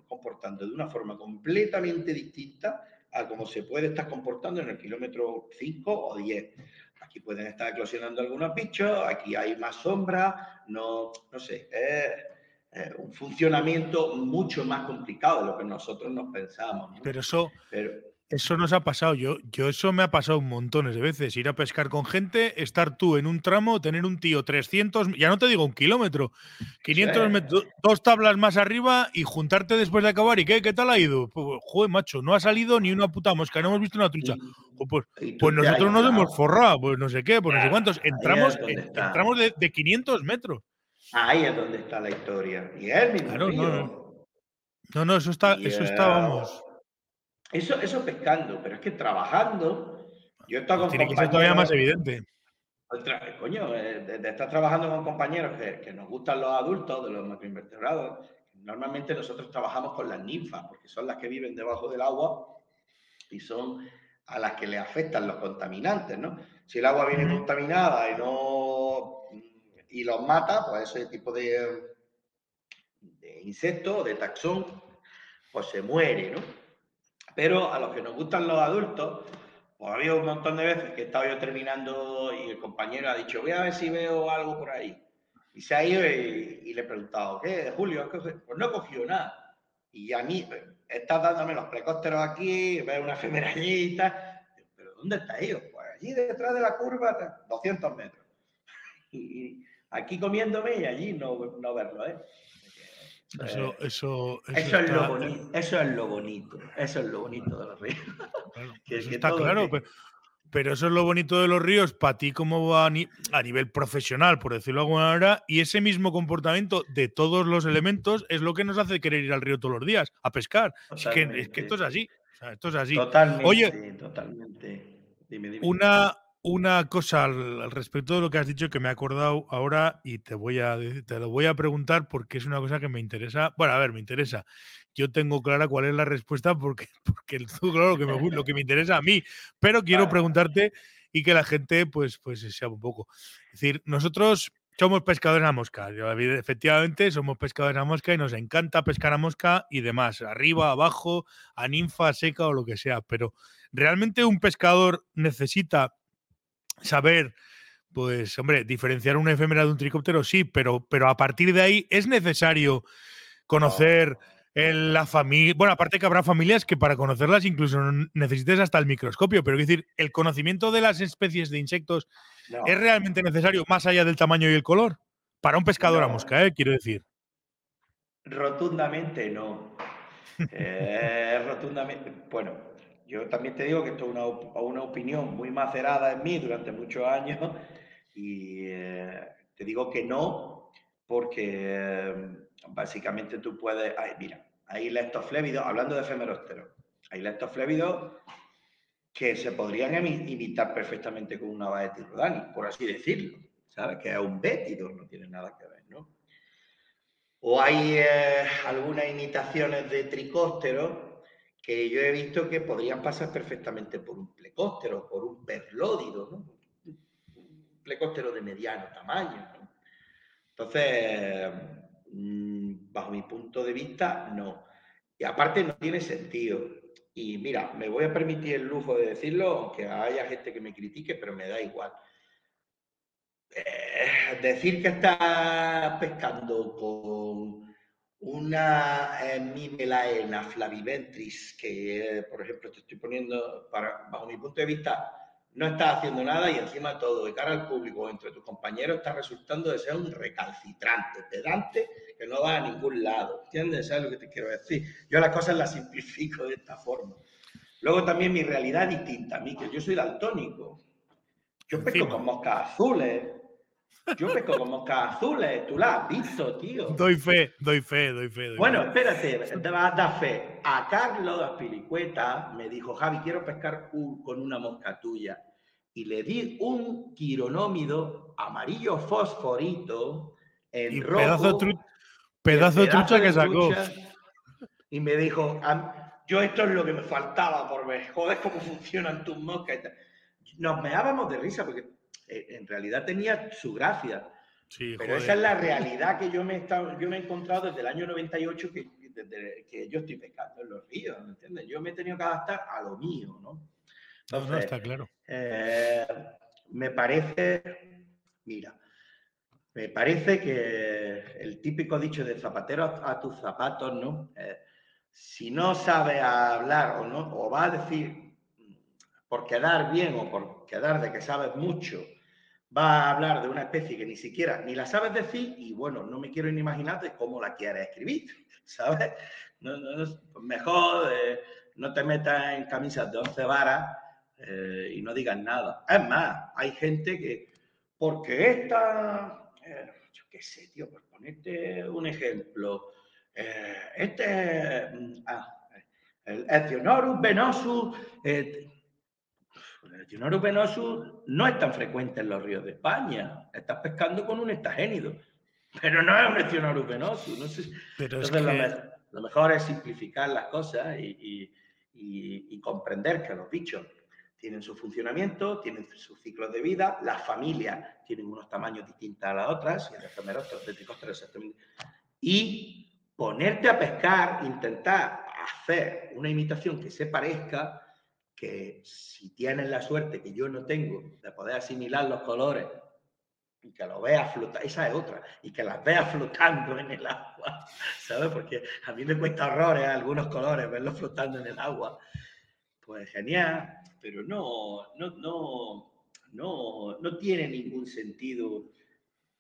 comportando de una forma completamente distinta a como se puede estar comportando en el kilómetro 5 o 10. Aquí pueden estar eclosionando algunos bichos, aquí hay más sombra, no, no sé, es, un funcionamiento mucho más complicado de lo que nosotros nos pensamos. Pero eso, eso nos ha pasado. Yo, yo eso me ha pasado montones de veces. Ir a pescar con gente, estar tú en un tramo, tener un tío 300, ya no te digo un kilómetro, 500 metros, dos tablas más arriba y juntarte después de acabar. ¿Y qué, qué tal ha ido? Pues, joder, macho, no ha salido ni una puta mosca, no hemos visto una trucha. Pues, pues nosotros nos hemos forrado, pues no sé qué, pues no sé cuántos. Entramos, entramos de, de, 500 metros. Ahí es donde está la historia. Y es mismo. Claro, no, no. No, no, eso está, eso está, vamos. Eso, eso pescando, pero es que trabajando, yo he estado con Tiene que ser todavía más evidente. coño, eh, de, estar trabajando con compañeros que, nos gustan los adultos, de los macroinvertebrados, normalmente nosotros trabajamos con las ninfas, porque son las que viven debajo del agua y son a las que le afectan los contaminantes, ¿no? Si el agua viene contaminada y no y los mata, pues ese tipo de, de insecto, de taxón, pues se muere, ¿no? Pero a los que nos gustan los adultos, pues ha habido un montón de veces que he estado yo terminando y el compañero ha dicho, voy a ver si veo algo por ahí. Y se ha ido y, le he preguntado, ¿qué, Julio? Pues no he cogido nada. Y a mí, estás dándome los precósteros aquí, veo una efemera y. ¿Pero dónde está ido? Pues allí detrás de la curva, 200 metros. Y, aquí comiéndome y allí no, no verlo, ¿eh? Eso, eso, eso, es lo bonito, eso es lo bonito, eso es lo bonito de los ríos. está claro, pero, eso es lo bonito de los ríos para ti como a, a, nivel profesional, por decirlo de alguna manera, y ese mismo comportamiento de todos los elementos es lo que nos hace querer ir al río todos los días a pescar. Es que, es que, esto es así, esto es así. Totalmente, Oye, totalmente. Dime, dime. Una, una cosa al, respecto de lo que has dicho que me he acordado ahora y te voy a te lo voy a preguntar porque es una cosa que me interesa. Bueno, a ver, me interesa. Yo tengo clara cuál es la respuesta porque, porque claro, lo que, me, lo que me interesa a mí, pero quiero preguntarte y que la gente pues, pues sea un poco. Es decir, nosotros somos pescadores a mosca. Efectivamente, somos pescadores a mosca y nos encanta pescar a mosca y demás, arriba, abajo, a ninfa, seca o lo que sea. Pero realmente un pescador necesita saber, pues, hombre, diferenciar una efémera de un tricóptero, sí, pero, pero a partir de ahí es necesario conocer la familia. Bueno, aparte que habrá familias que para conocerlas incluso necesites hasta el microscopio, pero es decir, el conocimiento de las especies de insectos es realmente necesario más allá del tamaño y el color. Para un pescador a mosca, ¿eh? quiero decir. Rotundamente no. Eh, rotundamente. Bueno, yo también te digo que esto es una, una opinión muy macerada en mí durante muchos años y eh, te digo que no, porque eh, básicamente tú puedes, mira, hay leptoflévidos, hablando de efemerósteros, hay leptoflévidos que se podrían imitar perfectamente con una Baetis rodani, por así decirlo, ¿sabes? Que es un bétido, no tiene nada que ver, ¿no? O hay eh, algunas imitaciones de tricósteros yo he visto que podrían pasar perfectamente por un plecóstero, por un perlódido, ¿no? un plecóstero de mediano tamaño. Entonces, mm, bajo mi punto de vista, no. Y aparte no tiene sentido. Y mira, me voy a permitir el lujo de decirlo, aunque haya gente que me critique, pero me da igual. Eh, decir que está pescando con una eh, Mimelaena flaviventris, que eh, por ejemplo te estoy poniendo, para, bajo mi punto de vista, no está haciendo nada y encima todo, de cara al público, entre tus compañeros, está resultando de ser un recalcitrante, pedante, que no va a ningún lado. ¿Entiendes? ¿Sabes lo que te quiero decir? Yo las cosas las simplifico de esta forma. Luego también mi realidad es distinta a mí, que yo soy daltónico. Yo pesco con moscas azules, yo pesco con moscas azules, tú la has visto, tío. Doy fe, doy fe, doy fe. bueno, espérate, te vas a dar fe. A Carlos de Aspilicueta me dijo, Javi, quiero pescar con una mosca tuya. Y le di un quironómido amarillo fosforito en y rojo. Pedazo, pedazo, de trucha que sacó. y me dijo, yo esto es lo que me faltaba por ver. Joder, cómo funcionan tus moscas. Nos meábamos de risa porque eh, en realidad tenía su gracia. pero esa es la realidad que yo me, he yo me he encontrado desde el año 98 que, desde que yo estoy pescando en los ríos, ¿me entiendes? Yo me he tenido que adaptar a lo mío, ¿no? no, está claro. Eh, me parece, mira, me parece que el típico dicho de zapatero a, tus zapatos, ¿no? Eh, si no sabe hablar o no, o va a decir por quedar bien o por quedar de que sabes mucho, va a hablar de una especie que ni siquiera ni la sabes decir y bueno, no me quiero ni imaginar de cómo la quieres escribir, ¿sabes? mejor eh, no te metas en camisas de once varas eh, y no digas nada. Es más, hay gente que, porque esta, eh, yo qué sé, tío, por ponerte un ejemplo, este, mm, ah, el venosus, El Echinoro penosus no es tan frecuente en los ríos de España. Estás pescando con un estagénido, pero no es un Echinoro penosus. No sé. Entonces, lo, mejor es simplificar las cosas y, y comprender que los bichos tienen su funcionamiento, tienen sus ciclos de vida, las familias tienen unos tamaños distintos a las otras, y. Y ponerte a pescar, intentar hacer una imitación que se parezca, que si tienes la suerte que yo no tengo de poder asimilar los colores y que lo veas flotando, esa es otra, y que las veas flotando en el agua, ¿sabes? Porque a mí me cuesta horrores algunos colores, verlos flotando en el agua. Pues genial, pero no, no, no, no, no tiene ningún sentido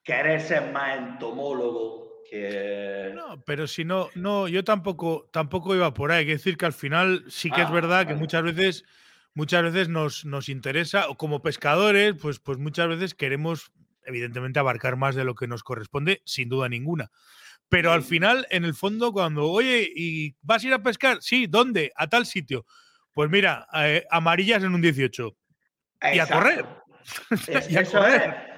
querer ser más entomólogo que... No, pero si no, no, yo tampoco, tampoco iba por ahí. Hay que decir que al final sí que es ah, verdad que muchas veces, muchas veces nos, nos interesa, o como pescadores, pues, pues muchas veces queremos, evidentemente, abarcar más de lo que nos corresponde, sin duda ninguna. Pero al final, en el fondo, cuando, oye, ¿y vas a ir a pescar? Sí, ¿dónde? A tal sitio. Pues mira, eh, amarillas en un 18. Y a correr. eso es.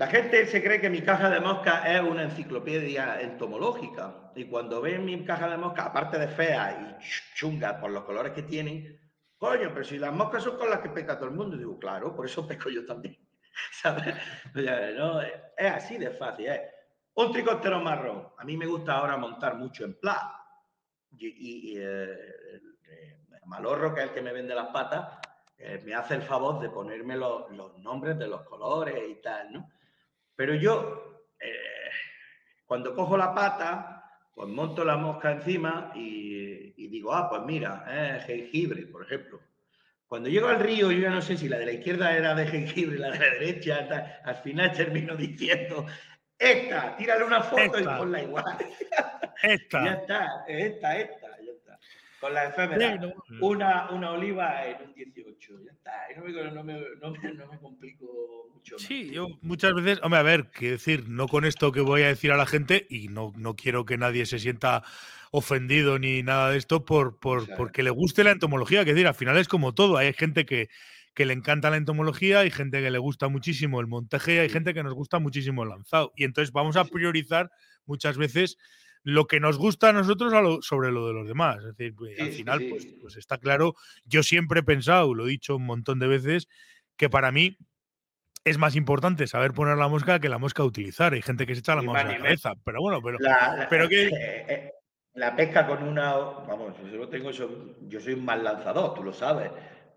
La gente se cree que mi caja de mosca es una enciclopedia entomológica. Y cuando ven mi caja de mosca, aparte de fea y chunga por los colores que tienen, coño, pero si las moscas son con las que pesca todo el mundo, digo, claro, por eso pesco yo también. ¿Sabes? es así de fácil. Un tricóptero marrón. A mí me gusta ahora montar mucho en pla. Y, eh, Malorro, que es el que me vende las patas, eh, me hace el favor de ponerme los, nombres de los colores y tal, ¿no? Pero yo, eh, cuando cojo la pata, pues monto la mosca encima y, digo, ah, pues mira, es jengibre, por ejemplo. Cuando llego al río, yo ya no sé si la de la izquierda era de jengibre y la de la derecha, al final termino diciendo, esta, tírale una foto y ponla igual. Esta. ya está, esta, esta con la efémera. una, una oliva en un 18. Ya está. No me, no me, no me, no me complico mucho. Sí, yo muchas veces, hombre, a ver, quiero decir, no con esto que voy a decir a la gente, y no, no quiero que nadie se sienta ofendido ni nada de esto por, por porque le guste la entomología, que decir, al final es como todo, hay gente que, que le encanta la entomología, hay gente que le gusta muchísimo el montaje, y hay gente que nos gusta muchísimo el lanzado. Y entonces vamos a priorizar muchas veces lo que nos gusta a nosotros sobre lo de los demás. Es decir, pues, al final, pues, pues, está claro, yo siempre he pensado, lo he dicho un montón de veces, que para mí es más importante saber poner la mosca que la mosca utilizar. Hay gente que se echa la mosca en la cabeza, pero bueno, pero, pero que... Eh, eh, la pesca con una, vamos, yo tengo yo soy un mal lanzador, tú lo sabes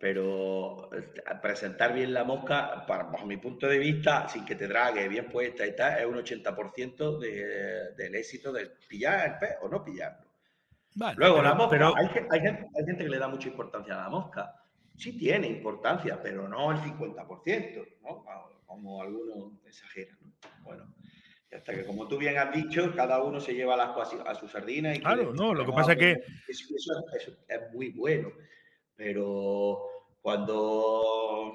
pero eh, presentar bien la mosca, para, bajo mi punto de vista, sin que te drague, bien puesta y tal, es un 80% de, del éxito de pillar el pez o no pillarlo. Luego, la mosca, pero... hay, gente, hay, gente, que le da mucha importancia a la mosca. Sí tiene importancia, pero no el 50%, ¿no? como algunos exageran. Bueno, hasta que como tú bien has dicho, cada uno se lleva las cosas a su sardina. Y claro, no, lo que pasa es que... eso es muy bueno, pero cuando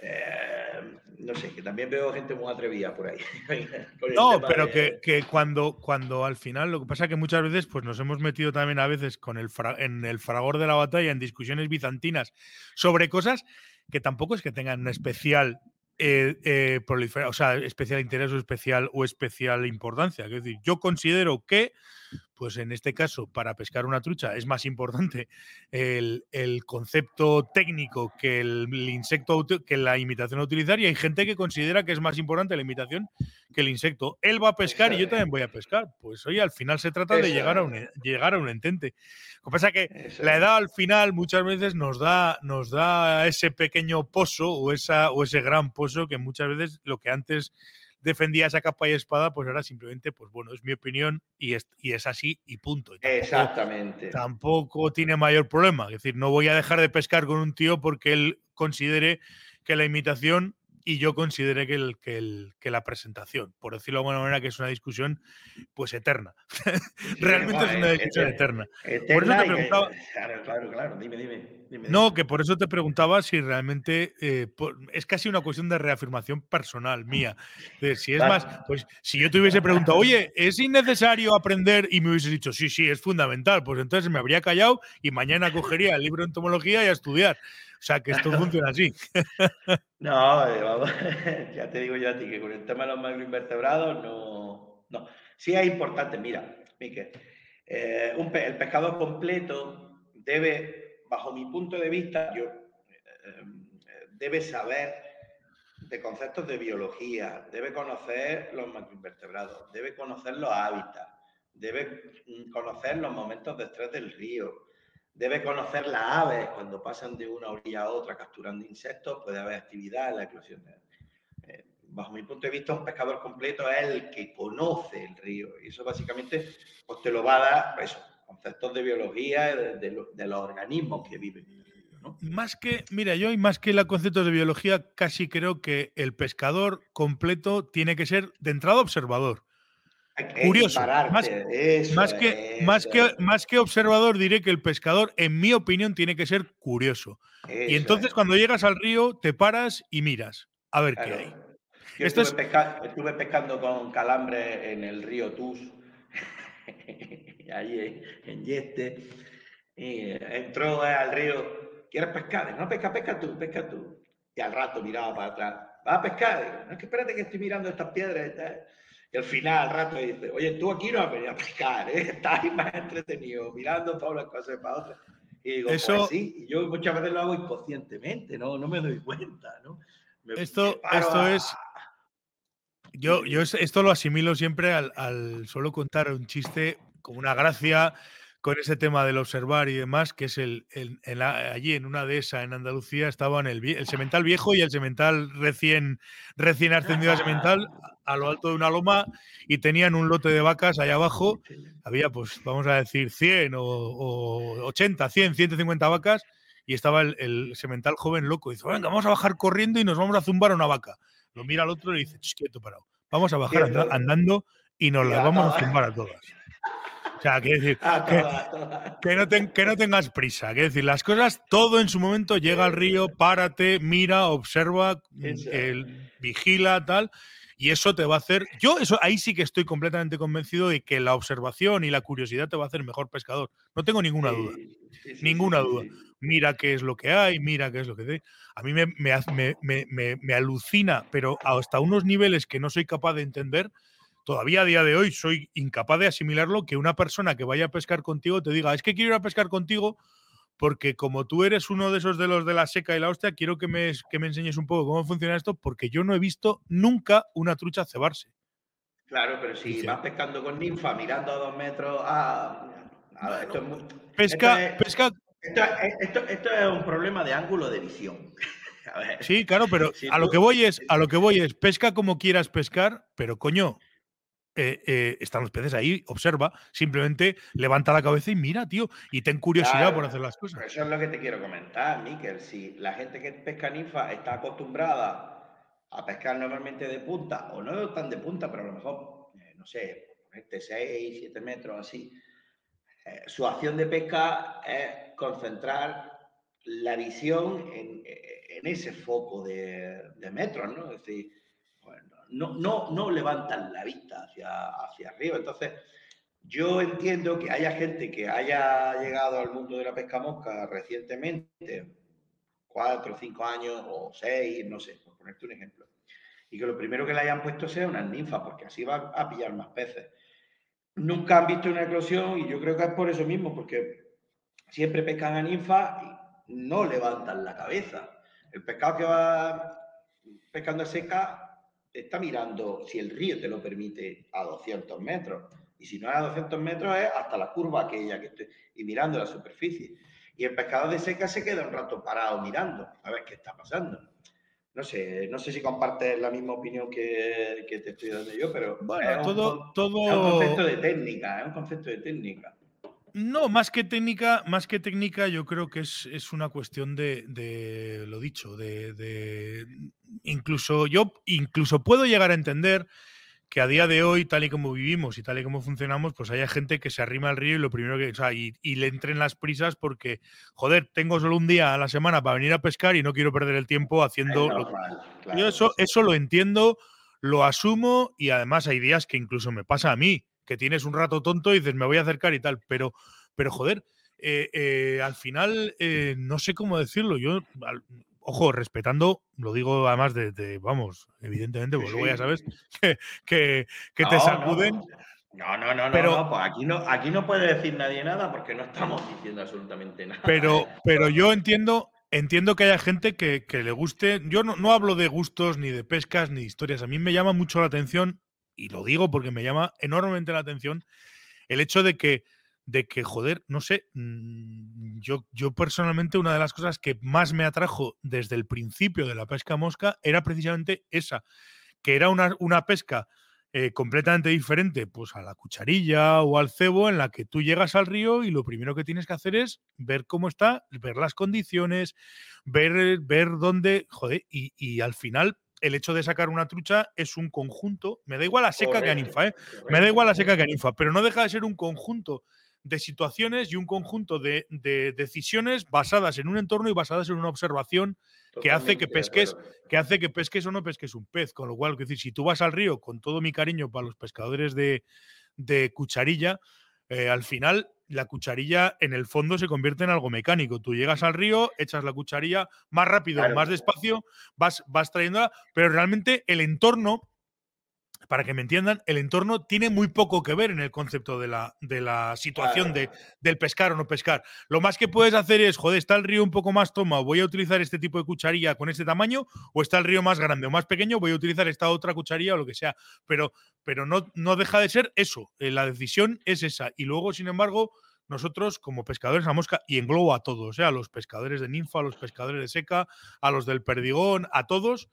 eh, no sé, que también veo gente muy atrevida por ahí. no, pero que, cuando, cuando al final, lo que pasa es que muchas veces pues nos hemos metido también a veces con el en el fragor de la batalla, en discusiones bizantinas, sobre cosas que tampoco es que tengan una especial eh, eh o sea, especial interés o especial o especial importancia. Es decir, yo considero que pues en este caso, para pescar una trucha es más importante el, concepto técnico que el, insecto, que la imitación a utilizar, y hay gente que considera que es más importante la imitación que el insecto. Él va a pescar y yo también voy a pescar. Pues oye, al final se trata de llegar a, un, llegar a un entente. Lo que pasa es que la edad al final muchas veces nos da, nos da ese pequeño pozo o, esa, o ese gran pozo que muchas veces lo que antes defendía esa capa y espada, pues ahora simplemente, pues bueno, es mi opinión y es, y es así y punto. Exactamente. Tampoco tiene mayor problema. Es decir, no voy a dejar de pescar con un tío porque él considere que la imitación y yo consideré que, el, que, el, que, la presentación, por decirlo de alguna manera, que es una discusión pues eterna. Realmente es una discusión eterna. por eso te preguntaba, claro, claro, claro, dime, dime, No, que por eso te preguntaba si realmente eh, es casi una cuestión de reafirmación personal mía. De, si es más, pues si yo te hubiese preguntado, oye, ¿es innecesario aprender? Y me hubiese dicho, sí, sí, es fundamental, pues entonces me habría callado y mañana cogería el libro de entomología y a estudiar. O sea, que esto funciona así. No, ya te digo yo a ti que con el tema de los macroinvertebrados no, no. Sí es importante, mira, Miquel, eh, el pescador completo debe, bajo mi punto de vista, yo, eh, debe saber de conceptos de biología, debe conocer los macroinvertebrados, debe conocer los hábitats, debe conocer los momentos de estrés del río, debe conocer las aves cuando pasan de una orilla a otra capturando insectos, puede haber actividad en la eclosión. Eh, bajo mi punto de vista, un pescador completo es el que conoce el río y eso básicamente pues, te lo va a dar pues, conceptos de biología de, los organismos que viven. Más que, mira, yo más que los conceptos de biología, casi creo que el pescador completo tiene que ser de entrada observador. Curioso. Más, que, más, que, más que observador, diré que el pescador, en mi opinión, tiene que ser curioso. y entonces, cuando llegas al río, te paras y miras a ver qué hay. estuve, pescando con calambre en el río Tus, ahí en Yeste. Y entró al río ¿quieres pescar? No, pesca, pesca tú, pesca tú. Y al rato miraba para atrás, ¿vas a pescar? no, es que espérate que estoy mirando estas piedras. Y al final, al rato, dice, oye, tú aquí no has venido a pescar, ¿eh? estás más entretenido, mirando todas las cosas para otras. Y digo, Eso... pues sí, y yo muchas veces lo hago inconscientemente, no, no me doy cuenta, ¿no? esto, esto es... Yo, yo esto lo asimilo siempre al, al solo contar un chiste como una gracia con ese tema del observar y demás, que es el, allí en una dehesa en Andalucía estaban el, el semental viejo y el semental recién, recién ascendido a semental a lo alto de una loma y tenían un lote de vacas allá abajo. Había, pues, vamos a decir, 100 o, o 80, 100, 150 vacas y estaba el, semental joven loco. dice, venga, vamos a bajar corriendo y nos vamos a zumbar a una vaca. Lo mira al otro y le dice, quieto, parado. Vamos a bajar andando y nos las vamos a zumbar a todas. O sea, quiere decir, que, no que, no tengas prisa. Quiere decir, las cosas, todo en su momento llega al río, párate, mira, observa, el, vigila, tal. Y eso te va a hacer. Yo, eso ahí sí que estoy completamente convencido de que la observación y la curiosidad te va a hacer mejor pescador. No tengo ninguna duda. ninguna duda. Mira qué es lo que hay, mira qué es lo que hay. A mí me, me, me, me alucina, pero hasta unos niveles que no soy capaz de entender todavía a día de hoy soy incapaz de asimilarlo que una persona que vaya a pescar contigo te diga, es que quiero ir a pescar contigo porque como tú eres uno de esos de los de la seca y la hostia, quiero que me, que me enseñes un poco cómo funciona esto porque yo no he visto nunca una trucha cebarse. Claro, pero si vas pescando con ninfa, mirando a dos metros, ah, esto es pesca, pesca. Esto, es un problema de ángulo de visión. Sí, claro, pero a lo que voy es, a lo que voy es, pesca como quieras pescar, pero coño, eh, eh, están los peces ahí, observa, simplemente levanta la cabeza y mira, tío, y ten curiosidad por hacer las cosas. Eso es lo que te quiero comentar, Miquel. Si la gente que pesca ninfa está acostumbrada a pescar normalmente de punta, o no tan de punta, pero a lo mejor, eh, no sé, este 6, 7 metros así, su acción de pesca es concentrar la visión en, ese foco de, de metros, ¿no? Es decir, no, no, no levantan la vista hacia, hacia arriba. Entonces, yo entiendo que haya gente que haya llegado al mundo de la pesca mosca recientemente, cuatro, cinco años o seis, no sé, por ponerte un ejemplo, y que lo primero que le hayan puesto sea unas ninfas, porque así va a pillar más peces. Nunca han visto una eclosión y yo creo que es por eso mismo, porque siempre pescan a ninfas y no levantan la cabeza. El pescado que va pescando seca está mirando, si el río te lo permite, a 200 metros. Y si no es a 200 metros, es hasta la curva aquella que estoy, y mirando la superficie. Y el pescador de seca se queda un rato parado mirando, a ver qué está pasando. No sé, no sé si compartes la misma opinión que, que te estoy dando yo, pero bueno, todo, todo... es un concepto de técnica, es un concepto de técnica. No, más que técnica, más que técnica, yo creo que es, una cuestión de, lo dicho, de, incluso yo incluso puedo llegar a entender que a día de hoy, tal y como vivimos y tal y como funcionamos, pues haya gente que se arrima al río y lo primero que, o sea, y, le entren las prisas porque, joder, tengo solo un día a la semana para venir a pescar y no quiero perder el tiempo haciendo. yo eso, eso lo entiendo, lo asumo y además hay días que incluso me pasa a mí que tienes un rato tonto y dices, me voy a acercar y tal, pero, pero joder, eh, eh, al final, no sé cómo decirlo, yo, ojo, respetando, lo digo además de, vamos, evidentemente, porque luego ya sabes que, que, te sacuden. No, no, no, pero, no, pues aquí no, aquí no puede decir nadie nada porque no estamos diciendo absolutamente nada. Pero, pero yo entiendo, entiendo que haya gente que, le guste. Yo no, no, hablo de gustos, ni de pescas, ni de historias. A mí me llama mucho la atención, y lo digo porque me llama enormemente la atención, el hecho de que, de que joder, no sé, mm, yo, yo personalmente una de las cosas que más me atrajo desde el principio de la pesca mosca era precisamente esa, que era una, una pesca eh, completamente diferente pues a la cucharilla o al cebo en la que tú llegas al río y lo primero que tienes que hacer es ver cómo está, ver las condiciones, ver, ver dónde, joder, y, al final el hecho de sacar una trucha es un conjunto, me da igual la seca que a ninfa, ¿eh? me da igual la seca que a ninfa, pero no deja de ser un conjunto de situaciones y un conjunto de, decisiones basadas en un entorno y basadas en una observación que hace que pesques, que hace que pesques o no pesques un pez. Con lo cual, es decir, si tú vas al río, con todo mi cariño para los pescadores de, cucharilla, eh, al final la cucharilla en el fondo se convierte en algo mecánico. Tú llegas al río, echas la cucharilla más rápido, más despacio, vas, vas trayéndola, pero realmente el entorno para que me entiendan, el entorno tiene muy poco que ver en el concepto de la, de la situación de, del pescar o no pescar. Lo más que puedes hacer es, joder, está el río un poco más toma, voy a utilizar este tipo de cucharilla con este tamaño, o está el río más grande o más pequeño, voy a utilizar esta otra cucharilla o lo que sea. Pero, pero no, no deja de ser eso, eh, la decisión es esa. Y luego, sin embargo, nosotros como pescadores a mosca, y englobo a todos, ¿eh? a los pescadores de ninfa, a los pescadores de seca, a los del perdigón, a todos,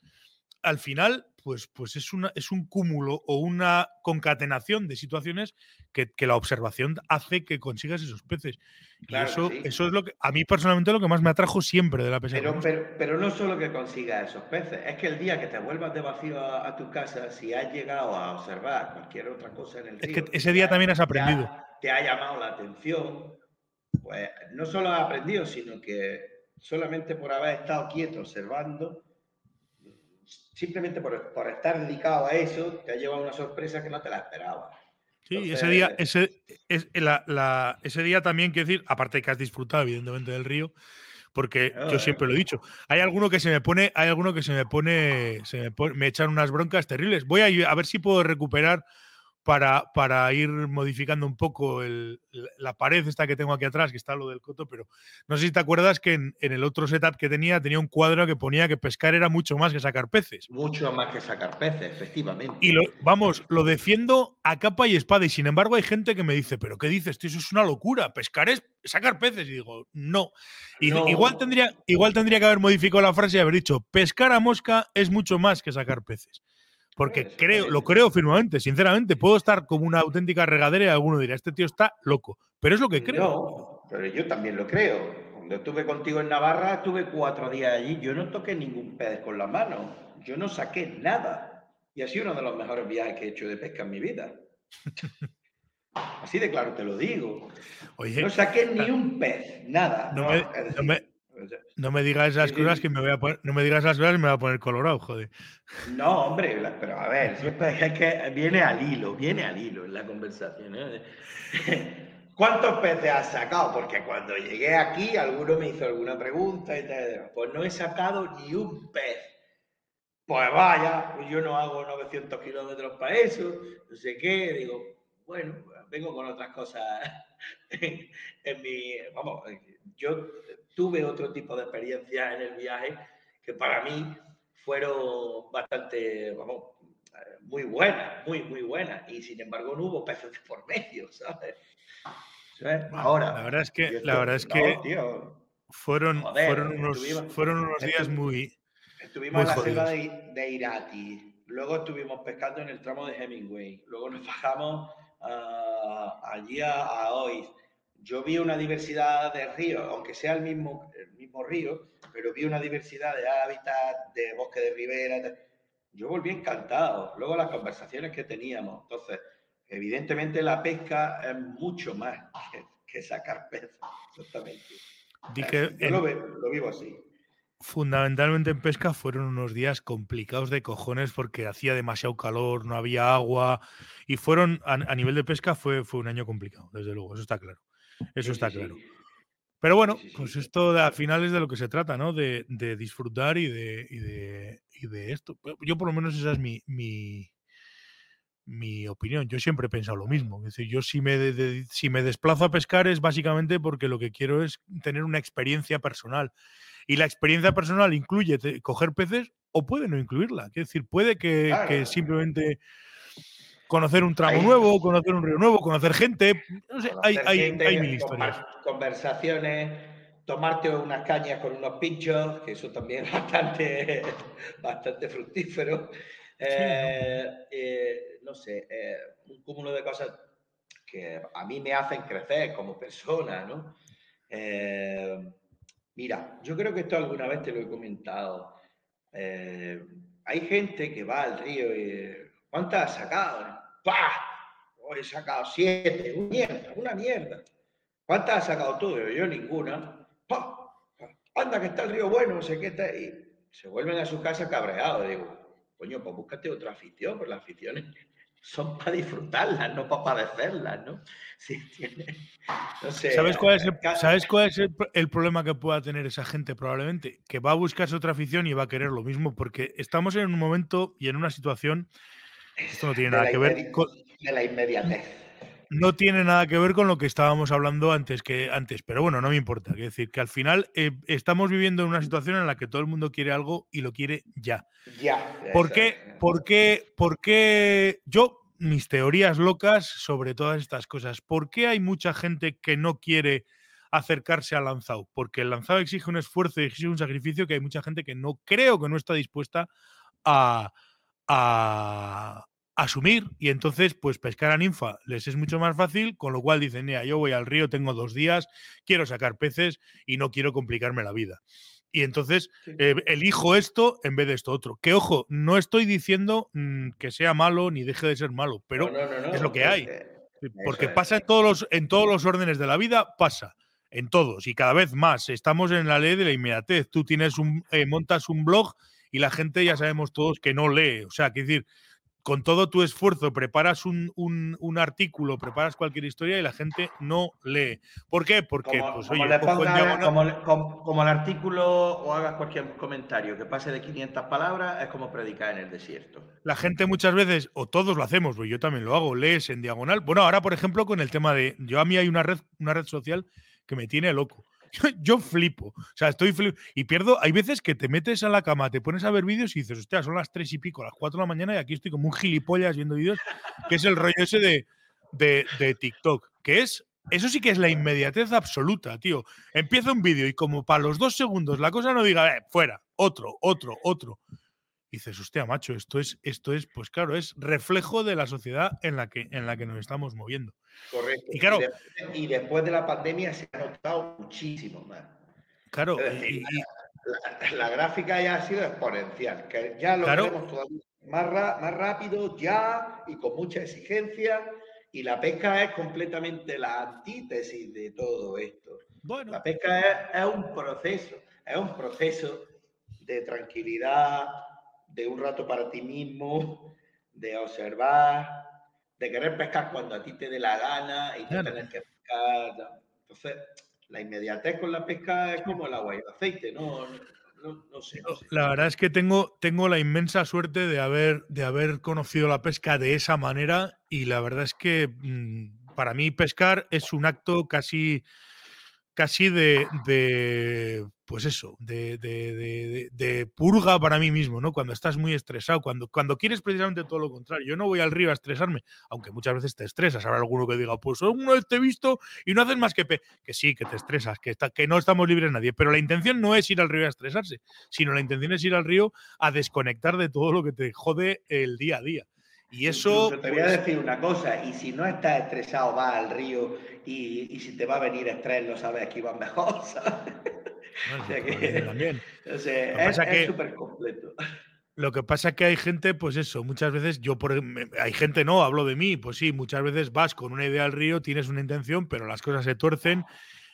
al final pues, pues es, una, es un cúmulo o una concatenación de situaciones que, la observación hace que consigas esos peces. y eso, eso es lo que a mí personalmente lo que más me atrajo siempre de la pesca. Pero, pero, no solo que consigas esos peces, es que el día que te vuelvas de vacío a, tu casa, si has llegado a observar cualquier otra cosa en el río. Es que ese día también has aprendido. Te ha, llamado la atención, pues no solo has aprendido, sino que solamente por haber estado quieto observando simplemente por, estar dedicado a eso, te ha llevado una sorpresa que no te la esperaba. Sí, ese día, ese, es, ese día también, quiero decir, aparte que has disfrutado, evidentemente, del río, porque yo siempre lo he dicho. Hay alguno que se me pone, hay alguno que se me pone, se me, me echan unas broncas terribles. Voy a, a ver si puedo recuperar para, para ir modificando un poco la pared esta que tengo aquí atrás, que está lo del coto, pero no sé si te acuerdas que en, el otro setup que tenía tenía un cuadro que ponía que pescar era mucho más que sacar peces. Mucho más que sacar peces, efectivamente. Y lo, vamos, lo defiendo a capa y espada y sin embargo hay gente que me dice, pero ¿qué dices? Tío, eso es una locura, pescar es sacar peces. Y digo, no. Y, Igual, tendría, igual tendría que haber modificado la frase y haber dicho, pescar a mosca es mucho más que sacar peces. Porque creo, lo creo firmemente, sinceramente. Puedo estar como una auténtica regadera y alguno dirá, este tío está loco. Pero es lo que creo. No, pero yo también lo creo. Cuando estuve contigo en Navarra, estuve cuatro días allí. Yo no toqué ningún pez con la mano. Yo no saqué nada. Y ha sido uno de los mejores viajes que he hecho de pesca en mi vida. Así de claro te lo digo. no saqué ni un pez, nada. No, me, no me digas esas cosas que me voy a poner, no me digas esas cosas y me voy a poner colorado, joder. No, hombre, pero a ver, siempre es que viene al hilo, viene al hilo en la conversación. ¿eh? ¿Cuántos peces has sacado? Porque cuando llegué aquí, alguno me hizo alguna pregunta y tal. Pues no he sacado ni un pez. Pues vaya, pues yo no hago 900 kilómetros para eso, no sé qué. Digo, bueno, vengo con otras cosas en, en mi. Vamos, yo tuve otro tipo de experiencias en el viaje que para mí fueron bastante, vamos, eh, muy buenas, muy, muy buenas. Y sin embargo no hubo peces de por medio, ¿sabes? Ahora. La verdad es que, la verdad es que fueron, fueron unos, fueron unos días muy. Estuvimos en la selva de, Irati, luego estuvimos pescando en el tramo de Hemingway, luego nos bajamos ah, allí a, a Oiz yo vi una diversidad de ríos, aunque sea el mismo, el mismo río, pero vi una diversidad de hábitat, de bosque de ribera. Yo volví encantado. Luego las conversaciones que teníamos. Entonces, evidentemente la pesca es mucho más que, sacar peces. Exactamente. Yo lo, vivo así. Fundamentalmente en pesca fueron unos días complicados de cojones porque hacía demasiado calor, no había agua y fueron a, nivel de pesca fue, fue un año complicado, desde luego, eso está claro. Eso está claro. Pero bueno, pues esto al final es de lo que se trata, ¿no? De, disfrutar y de, y de, esto. Yo por lo menos esa es mi, mi, mi opinión. Yo siempre he pensado lo mismo. Es decir, yo si me, si me desplazo a pescar es básicamente porque lo que quiero es tener una experiencia personal. Y la experiencia personal incluye coger peces o puede no incluirla. Es decir, puede que, simplemente conocer un tramo nuevo, conocer un río nuevo, conocer gente. No sé, hay, hay, mil historias. Conversaciones, tomarte unas cañas con unos pinchos, que eso también es bastante, bastante fructífero. Eh, eh, no sé, eh, un cúmulo de cosas que a mí me hacen crecer como persona, ¿no? mira, yo creo que esto alguna vez te lo he comentado. hay gente que va al río y ¿cuántas has sacado? ¡Pah! Hoy he sacado siete, una mierda, una mierda. ¿Cuántas has sacado tú? Yo, ninguna. ¡Pah! Anda, que está el río bueno, no sé qué está. Y se vuelven a su casa cabreados. Digo, coño, pues búscate otra afición, pues las aficiones son para disfrutarlas, no para padecerlas, ¿no? ¿Sabes cuál es, el, ¿sabes cuál es el, problema que pueda tener esa gente probablemente? Que va a buscarse otra afición y va a querer lo mismo, porque estamos en un momento y en una situación esto no tiene nada que ver con la inmediatez. No tiene nada que ver con lo que estábamos hablando antes que antes, pero bueno, no me importa. Es decir, que al final eh, estamos viviendo en una situación en la que todo el mundo quiere algo y lo quiere ya. Ya. ¿Por qué? ¿Por qué? ¿Por qué? Yo mis teorías locas sobre todas estas cosas. ¿Por qué hay mucha gente que no quiere acercarse al lanzado? Porque el lanzado exige un esfuerzo y exige un sacrificio que hay mucha gente que no creo que no está dispuesta a, a asumir y entonces pues pescar a ninfa les es mucho más fácil, con lo cual dicen, mira, yo voy al río, tengo dos días, quiero sacar peces y no quiero complicarme la vida. Y entonces eh, elijo esto en vez de esto otro. Que ojo, no estoy diciendo mm, que sea malo ni deje de ser malo, pero es lo que hay. Porque pasa en todos, los, en todos los órdenes de la vida, pasa en todos y cada vez más. Estamos en la ley de la inmediatez. Tú tienes un, eh, montas un blog y la gente ya sabemos todos que no lee. O sea, que decir, con todo tu esfuerzo preparas un, un, artículo, preparas cualquier historia y la gente no lee. ¿Por qué? Porque, como, pues, oye, como, el artículo o hagas cualquier comentario que pase de 500 palabras, es como predicar en el desierto. La gente muchas veces, o todos lo hacemos, pues yo también lo hago, lees en diagonal. Bueno, ahora, por ejemplo, con el tema de. Yo a mí hay una red, una red social que me tiene loco yo flipo. O sea, estoy flipo. Y pierdo. Hay veces que te metes a la cama, te pones a ver vídeos y dices, hostia, son las tres y pico, las cuatro de la mañana y aquí estoy como un gilipollas viendo vídeos, que es el rollo ese de, de, TikTok, que es. Eso sí que es la inmediatez absoluta, tío. Empieza un vídeo y como para los dos segundos la cosa no diga, eh, fuera, otro, otro, otro dices, hostia, macho, esto es, esto es, pues claro, es reflejo de la sociedad en la que, en la que nos estamos moviendo. Correcto. Y, claro, y, después de la pandemia se ha notado muchísimo más. Claro. la, gráfica ya ha sido exponencial, que ya lo vemos todavía más, más rápido, ya y con mucha exigencia. Y la pesca es completamente la antítesis de todo esto. Bueno. La pesca es, es un proceso, es un proceso de tranquilidad, de un rato para ti mismo, de observar, de querer pescar cuando a ti te dé la gana y de tener que pescar. Entonces, la inmediatez con la pesca es como el agua y el aceite, ¿no? No, sé, La verdad es que tengo, tengo la inmensa suerte de haber, de haber conocido la pesca de esa manera y la verdad es que mm, para mí pescar es un acto casi casi de, de pues eso, de, de, purga para mí mismo, ¿no? Cuando estás muy estresado, cuando, cuando quieres precisamente todo lo contrario. Yo no voy al río a estresarme, aunque muchas veces te estresas. Habrá alguno que diga, pues una vez te he visto y no haces más que... Que sí, que te estresas, que, está, que no estamos libres nadie. Pero la intención no es ir al río a estresarse, sino la intención es ir al río a desconectar de todo lo que te jode el día a día. Y eso. te voy a pues decir una cosa, y si no estás estresado, vas al río y, si te va a venir estrés, no sabes que ibas mejor, ¿sabes? o sea que, también. es súper completo. Lo que pasa es que hay gente, pues eso, muchas veces yo, por, hay gente, no, hablo de mí, pues sí, muchas veces vas con una idea al río, tienes una intención, pero las cosas se tuercen.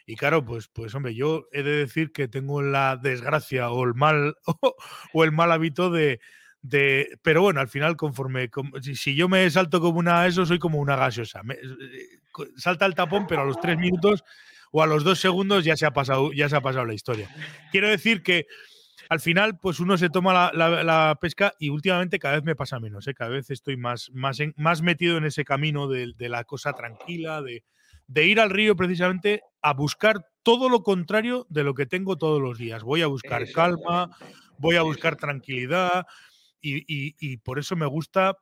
Y claro, pues, pues hombre, yo he de decir que tengo la desgracia o el mal, o el mal hábito de, de, pero bueno, al final, conforme, si, yo me salto como una eso, soy como una gaseosa. Eh, salta el tapón, pero a los tres minutos o a los dos segundos ya se ha pasado, ya se ha pasado la historia. Quiero decir que al final, pues uno se toma la, pesca y últimamente cada vez me pasa menos, ¿eh? cada vez estoy más, más, más metido en ese camino de, la cosa tranquila, de, de, ir al río precisamente a buscar todo lo contrario de lo que tengo todos los días. Voy a buscar calma, voy a buscar tranquilidad y, y por eso me gusta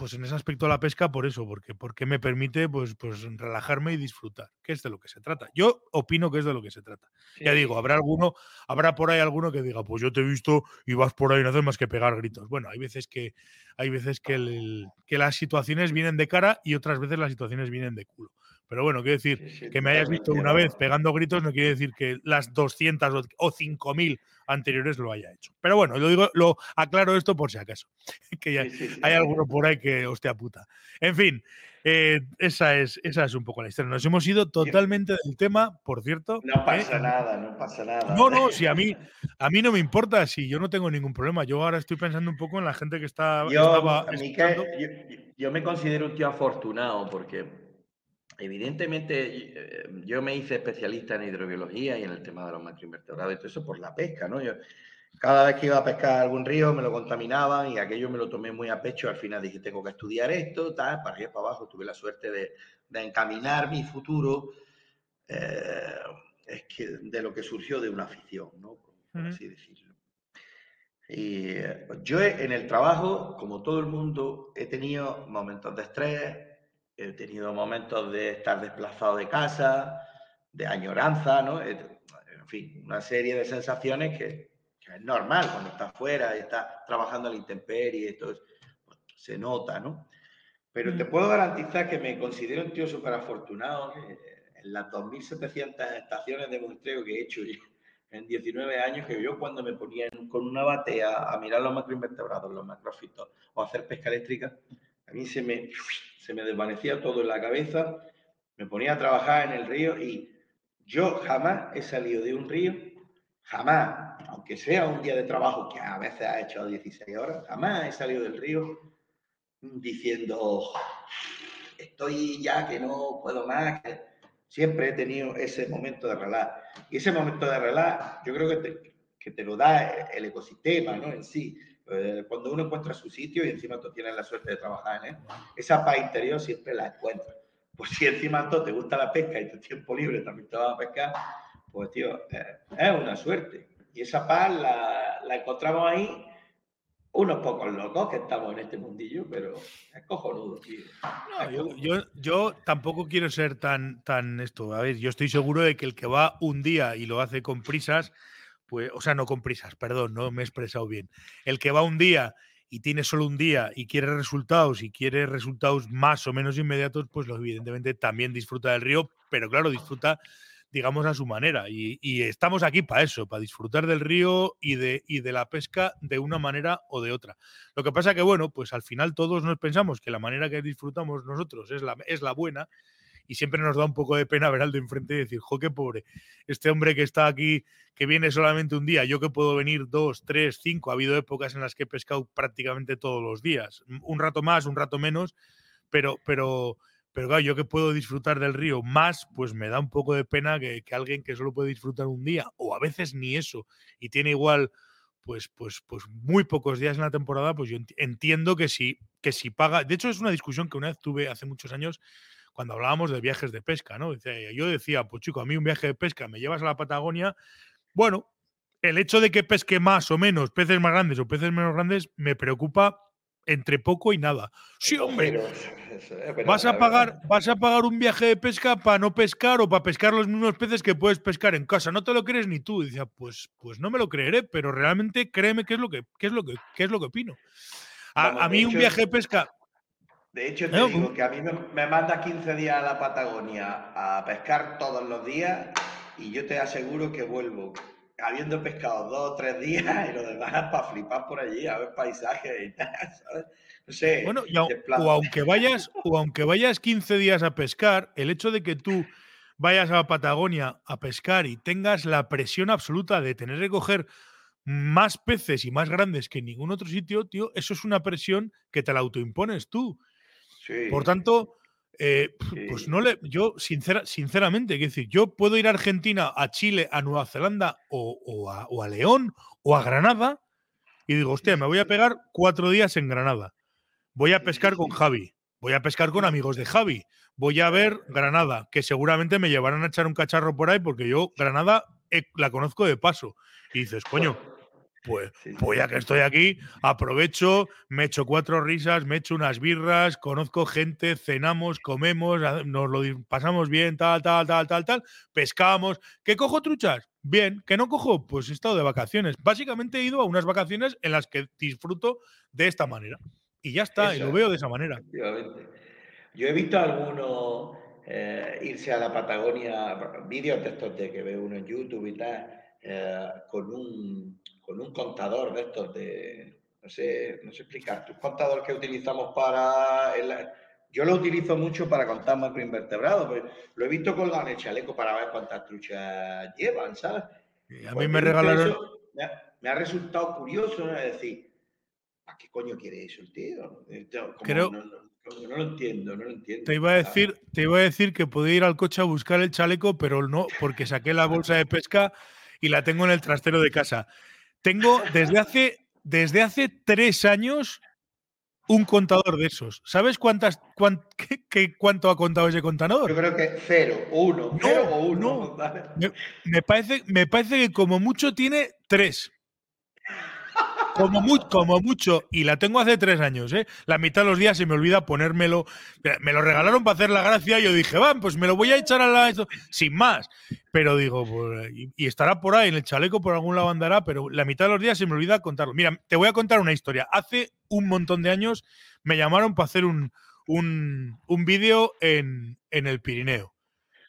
pues en ese aspecto la pesca, por eso, porque, porque me permite pues, pues relajarme y disfrutar, que es de lo que se trata. Yo opino que es de lo que se trata. Ya digo, habrá alguno, habrá por ahí alguno que diga, pues yo te he visto y vas por ahí no haces más que pegar gritos. Bueno, hay veces que hay veces que, que las situaciones vienen de cara y otras veces las situaciones vienen de culo. Pero bueno, quiero decir, que me hayas visto una vez pegando gritos no quiere decir que las 200 o 5000 anteriores lo haya hecho. Pero bueno, lo digo, lo aclaro esto por si acaso. que ya hay alguno por ahí que, hostia puta. En fin, eh, esa, es, esa es un poco la historia. Nos hemos ido totalmente del tema, por cierto. No ¿eh? pasa nada, no pasa nada. No, no, si a mí, a mí no me importa, si yo no tengo ningún problema. Yo ahora estoy pensando un poco en la gente que está. Yo, yo me considero un tío afortunado porque Evidentemente, eh, yo me hice especialista en hidrobiología y en el tema de los macroinvertebrados y todo eso por la pesca, ¿no? Yo, cada vez que iba a pescar algún río me lo contaminaban y aquello me lo tomé muy a pecho. Al final dije, tengo que estudiar esto, tal, para arriba para abajo. Tuve la suerte de, encaminar mi futuro eh, es que de lo que surgió de una afición, ¿no? Por así decirlo. Y eh, yo en el trabajo, como todo el mundo, he tenido momentos de estrés, he tenido momentos de estar desplazado de casa, de añoranza, ¿no? En fin, una serie de sensaciones que, es normal cuando estás fuera y estás trabajando a la intemperie, todo pues, se nota, ¿no? Pero te mm. puedo garantizar que me considero un tío súper afortunado. En las 2.700 estaciones de muestreo que he hecho en 19 años, que yo cuando me ponía con una batea a mirar los macroinvertebrados, los macrofitos, o a hacer pesca eléctrica, a mí se me, se me desvanecía todo en la cabeza, me ponía a trabajar en el río y yo jamás he salido de un río, jamás, aunque sea un día de trabajo que a veces ha hecho 16 horas, jamás he salido del río diciendo, estoy ya que no puedo más, siempre he tenido ese momento de relax. Y ese momento de relax, yo creo que te, que te lo da el ecosistema ¿no? en sí. Eh, cuando uno encuentra su sitio y encima tú tienes la suerte de trabajar en él, esa paz interior siempre la encuentras. Pues si encima tú te gusta la pesca y tu tiempo libre también te vas a pescar, pues tío, eh, es una suerte. Y esa paz la, la, encontramos ahí unos pocos locos que estamos en este mundillo, pero es cojonudo, tío. yo, yo, yo, tampoco quiero ser tan, tan esto. A ver, yo estoy seguro de que el que va un día y lo hace con prisas, pues, o sea, no con prisas, perdón, no me he expresado bien. El que va un día y tiene solo un día y quiere resultados y quiere resultados más o menos inmediatos, pues evidentemente también disfruta del río, pero claro, disfruta, digamos, a su manera. Y, estamos aquí para eso, para disfrutar del río y de, y de la pesca de una manera o de otra. Lo que pasa que, bueno, pues al final todos nos pensamos que la manera que disfrutamos nosotros es la, es la buena y siempre nos da un poco de pena ver al enfrente y decir, jo, qué pobre, este hombre que está aquí, que viene solamente un día, yo que puedo venir dos, tres, cinco, ha habido épocas en las que he pescado prácticamente todos los días, un rato más, un rato menos, pero, pero, pero yo que puedo disfrutar del río más, pues me da un poco de pena que, alguien que solo puede disfrutar un día, o a veces ni eso, y tiene igual pues, pues, pues muy pocos días en la temporada, pues yo entiendo que si, que si paga. De hecho, es una discusión que una vez tuve hace muchos años cuando hablábamos de viajes de pesca, ¿no? Yo decía, pues chico, a mí un viaje de pesca me llevas a la Patagonia, bueno, el hecho de que pesque más o menos peces más grandes o peces menos grandes me preocupa entre poco y nada. Sí, hombre. vas a pagar, vas a pagar un viaje de pesca para no pescar o para pescar los mismos peces que puedes pescar en casa. No te lo crees ni tú. decía, pues, pues no me lo creeré, pero realmente créeme que es lo que, es lo que, es lo que opino. A, a mí un viaje de pesca, de hecho, te digo pues que a mí me, manda 15 días a la Patagonia a pescar todos los días y yo te aseguro que vuelvo habiendo pescado dos o tres días y lo demás para flipar por allí, a ver paisajes y tal, ¿sabes? No sé. Bueno, o aunque vayas, o aunque vayas 15 días a pescar, el hecho de que tú vayas a la Patagonia a pescar y tengas la presión absoluta de tener que coger más peces y más grandes que en ningún otro sitio, tío, eso es una presión que te la autoimpones tú. Por tanto, Eh, pues no le, yo sincera, sinceramente, quiero decir, yo puedo ir a Argentina, a Chile, a Nueva Zelanda o, a, León o a Granada y digo, hostia, me voy a pegar cuatro días en Granada. Voy a pescar con Javi, voy a pescar con amigos de Javi, voy a ver Granada, que seguramente me llevarán a echar un cacharro por ahí porque yo Granada eh, la conozco de paso. Y dices, coño, pues, pues ya que estoy aquí, aprovecho, me echo cuatro risas, me echo unas birras, conozco gente, cenamos, comemos, nos lo pasamos bien, tal, tal, tal, tal, tal, pescamos. ¿Qué cojo truchas? Bien, ¿qué no cojo? Pues he estado de vacaciones. Básicamente he ido a unas vacaciones en las que disfruto de esta manera. Y ya está, y lo veo de esa manera. Yo he visto a algunos eh, irse a la Patagonia, vídeos de estos de que ve uno en YouTube y tal, eh, con un con un contador de estos de, no sé, no sé explicar, un contador que utilizamos para... yo lo utilizo mucho para contar macroinvertebrados, pero lo he visto colgado en el chaleco para ver cuántas truchas llevan, ¿sabes? a mí pues me regalaron... me, ha, resultado curioso, ¿no? Es decir, ¿a qué coño quiere eso el tío? Creo... No, no, lo entiendo, no lo entiendo. Te iba a decir, te iba a decir que podía ir al coche a buscar el chaleco, pero no, porque saqué la bolsa de pesca y la tengo en el trastero de casa. Tengo desde hace, desde hace tres años un contador de esos. ¿Sabes cuántas, qué, cuánto ha contado ese contador? Yo creo que cero, uno, cero o uno. Me, parece, me parece que como mucho tiene tres. Como, como mucho, y la tengo hace tres años, ¿eh? La mitad de los días se me olvida ponérmelo. Me lo regalaron para hacer la gracia y yo dije, va, pues me lo voy a echar a la. Sin más. Pero digo, pues, y, estará por ahí, en el chaleco por algún lado andará, pero la mitad de los días se me olvida contarlo. Mira, te voy a contar una historia. Hace un montón de años me llamaron para hacer un, un, un vídeo en, en el Pirineo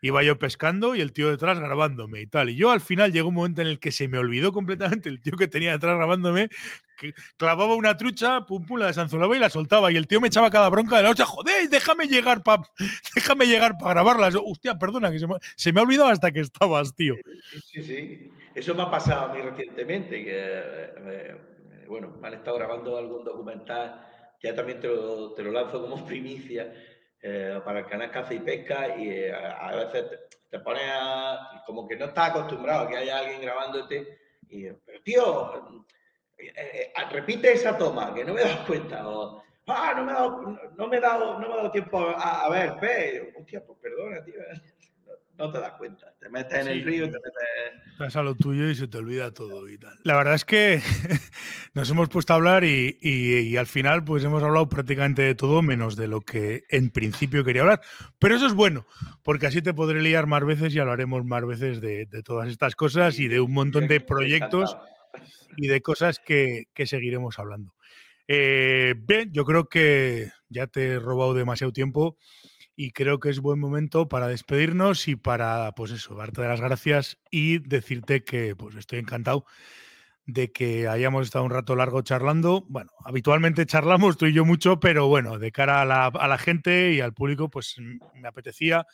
iba yo pescando y el tío detrás grabándome y tal. Y yo al final llegó un momento en el que se me olvidó completamente el tío que tenía detrás grabándome, que clavaba una trucha, pum, pum, la desanzolaba y la soltaba. Y el tío me echaba cada bronca de la hostia, joder, déjame llegar para déjame llegar para. Hostia, perdona, que se me, se me, ha olvidado hasta que estabas, tío. Sí, sí. Eso me ha pasado a mí recientemente, que, eh, bueno, me han estado grabando algún documental, ya también te lo, te lo lanzo como primicia eh, para el canal Caza y Pesca y eh, a, veces te, pones a, como que no estás acostumbrado a que haya alguien grabándote y, pero tío, eh, repite esa toma, que no me dado cuenta, o, ah, no me he dado, no, me he dado, no me he dado tiempo a, a ver, pe, hostia, pues perdona, tío no te das cuenta. Te metes en el río y te metes. Estás a lo tuyo y se te olvida todo y tal. La verdad es que nos hemos puesto a hablar y, al final, pues hemos hablado prácticamente de todo, menos de lo que en principio quería hablar. Pero eso es bueno, porque así te podré liar más veces y hablaremos más veces de, todas estas cosas y de un montón de proyectos y de cosas que, seguiremos hablando. Eh, bien, yo creo que ya te he robado demasiado tiempo y creo que es buen momento para despedirnos y para, pues eso, darte las gracias y decirte que pues estoy encantado de que hayamos estado un rato largo charlando. Bueno, habitualmente charlamos tú y yo mucho, pero bueno, de cara a la, a la gente y al público, pues me apetecía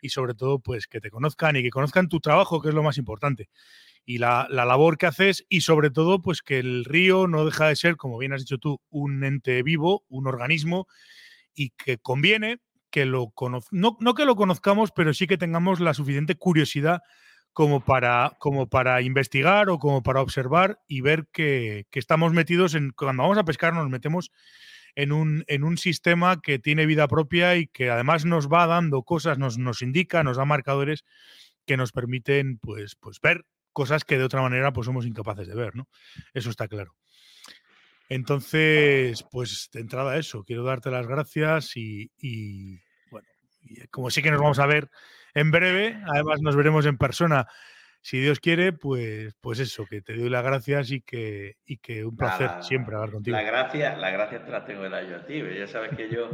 y sobre todo, pues que te conozcan y que conozcan tu trabajo, que es lo más importante. Y la, la, labor que haces y sobre todo, pues que el río no deja de ser, como bien has dicho tú, un ente vivo, un organismo y que conviene que lo no, no que lo conozcamos, pero sí que tengamos la suficiente curiosidad como para, como para investigar o como para observar y ver que, estamos metidos en, cuando vamos a pescar nos metemos en un, en un sistema que tiene vida propia y que además nos va dando cosas, nos, nos indica, nos da marcadores que nos permiten pues, pues ver cosas que de otra manera pues somos incapaces de ver, ¿no? Eso está claro. Entonces, pues de entrada eso, quiero darte las gracias y, como sí que nos vamos a ver en breve, además nos veremos en persona, si Dios quiere, pues, pues eso, que te doy las gracias y que, y que un placer siempre hablar contigo. La gracias la gracia te las tengo que dar yo a ti, ya sabes que yo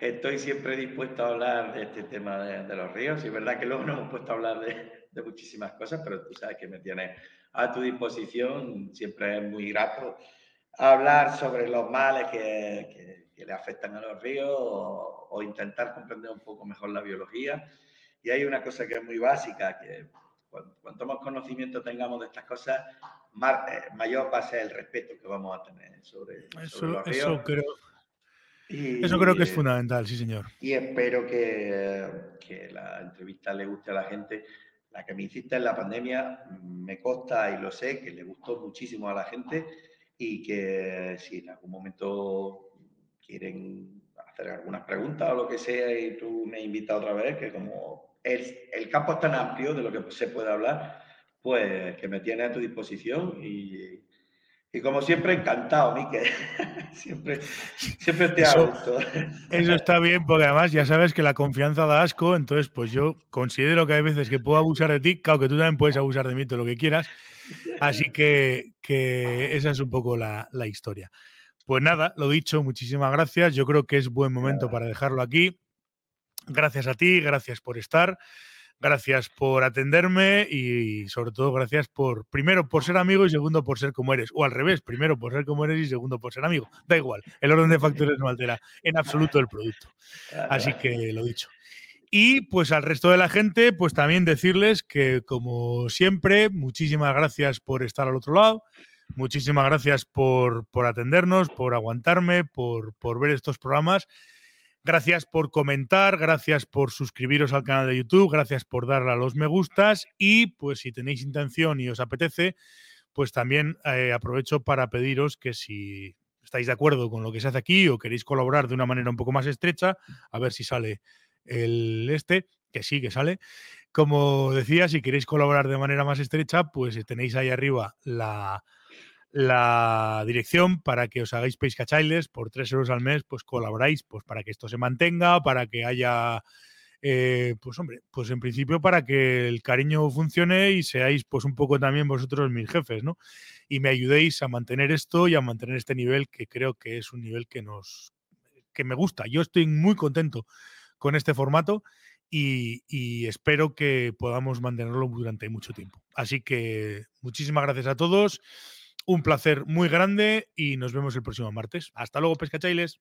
estoy siempre dispuesto a hablar de este tema de, los ríos, y es verdad que luego no hemos puesto a hablar de, de muchísimas cosas, pero tú sabes que me tienes a tu disposición, siempre es muy grato hablar sobre los males que que le afectan a los ríos o, intentar comprender un poco mejor la biología. Y hay una cosa que es muy básica, que cuanto, más conocimiento tengamos de estas cosas, más, eh, mayor va a ser el respeto que vamos a tener sobre, eso, los ríos. Eso creo, Eso creo que es fundamental, sí, señor. Y espero que, que, la entrevista le guste a la gente. La que me hiciste en la pandemia me consta y lo sé que le gustó muchísimo a la gente y que si en algún momento quieren hacer algunas preguntas o lo que sea y tú me invitas otra vez, que como el, el campo es tan amplio de lo que se puede hablar, pues que me tiene a tu disposición y, y como siempre, encantado, Miquel. siempre, siempre te eso, Eso está bien, porque además ya sabes que la confianza da asco, entonces pues yo considero que hay veces que puedo abusar de ti, claro que tú también puedes abusar de mí, todo lo que quieras. Así que, que esa es un poco la, la, historia. Pues nada, lo dicho, muchísimas gracias. Yo creo que es buen momento para dejarlo aquí. Gracias a ti, gracias por estar. Gracias por atenderme y sobre todo gracias por, primero, por ser amigo y segundo, por ser como eres. O al revés, primero por ser como eres y segundo, por ser amigo. Da igual, el orden de factores no altera en absoluto el producto. Así que lo dicho. Y pues al resto de la gente, pues también decirles que como siempre, muchísimas gracias por estar al otro lado. Muchísimas gracias por, por atendernos, por aguantarme, por, por ver estos programas. Gracias por comentar, gracias por suscribiros al canal de YouTube, gracias por darle a los me gustas y pues si tenéis intención y os apetece, pues también eh, aprovecho para pediros que si estáis de acuerdo con lo que se hace aquí o queréis colaborar de una manera un poco más estrecha, a ver si sale el este, que sí, que sale. Como decía, si queréis colaborar de manera más estrecha, pues tenéis ahí arriba la, la dirección para que os hagáis pescachailes por 3 euros al mes, pues colaboráis pues para que esto se mantenga, para que haya, eh, pues hombre, pues en principio para que el cariño funcione y seáis pues un poco también vosotros mis jefes, ¿no? Y me ayudéis a mantener esto y a mantener este nivel que creo que es un nivel que nos, que me gusta. Yo estoy muy contento con este formato y espero que podamos mantenerlo durante mucho tiempo. Así que muchísimas gracias a todos. Un placer muy grande y nos vemos el próximo martes. Hasta luego, pescachailes.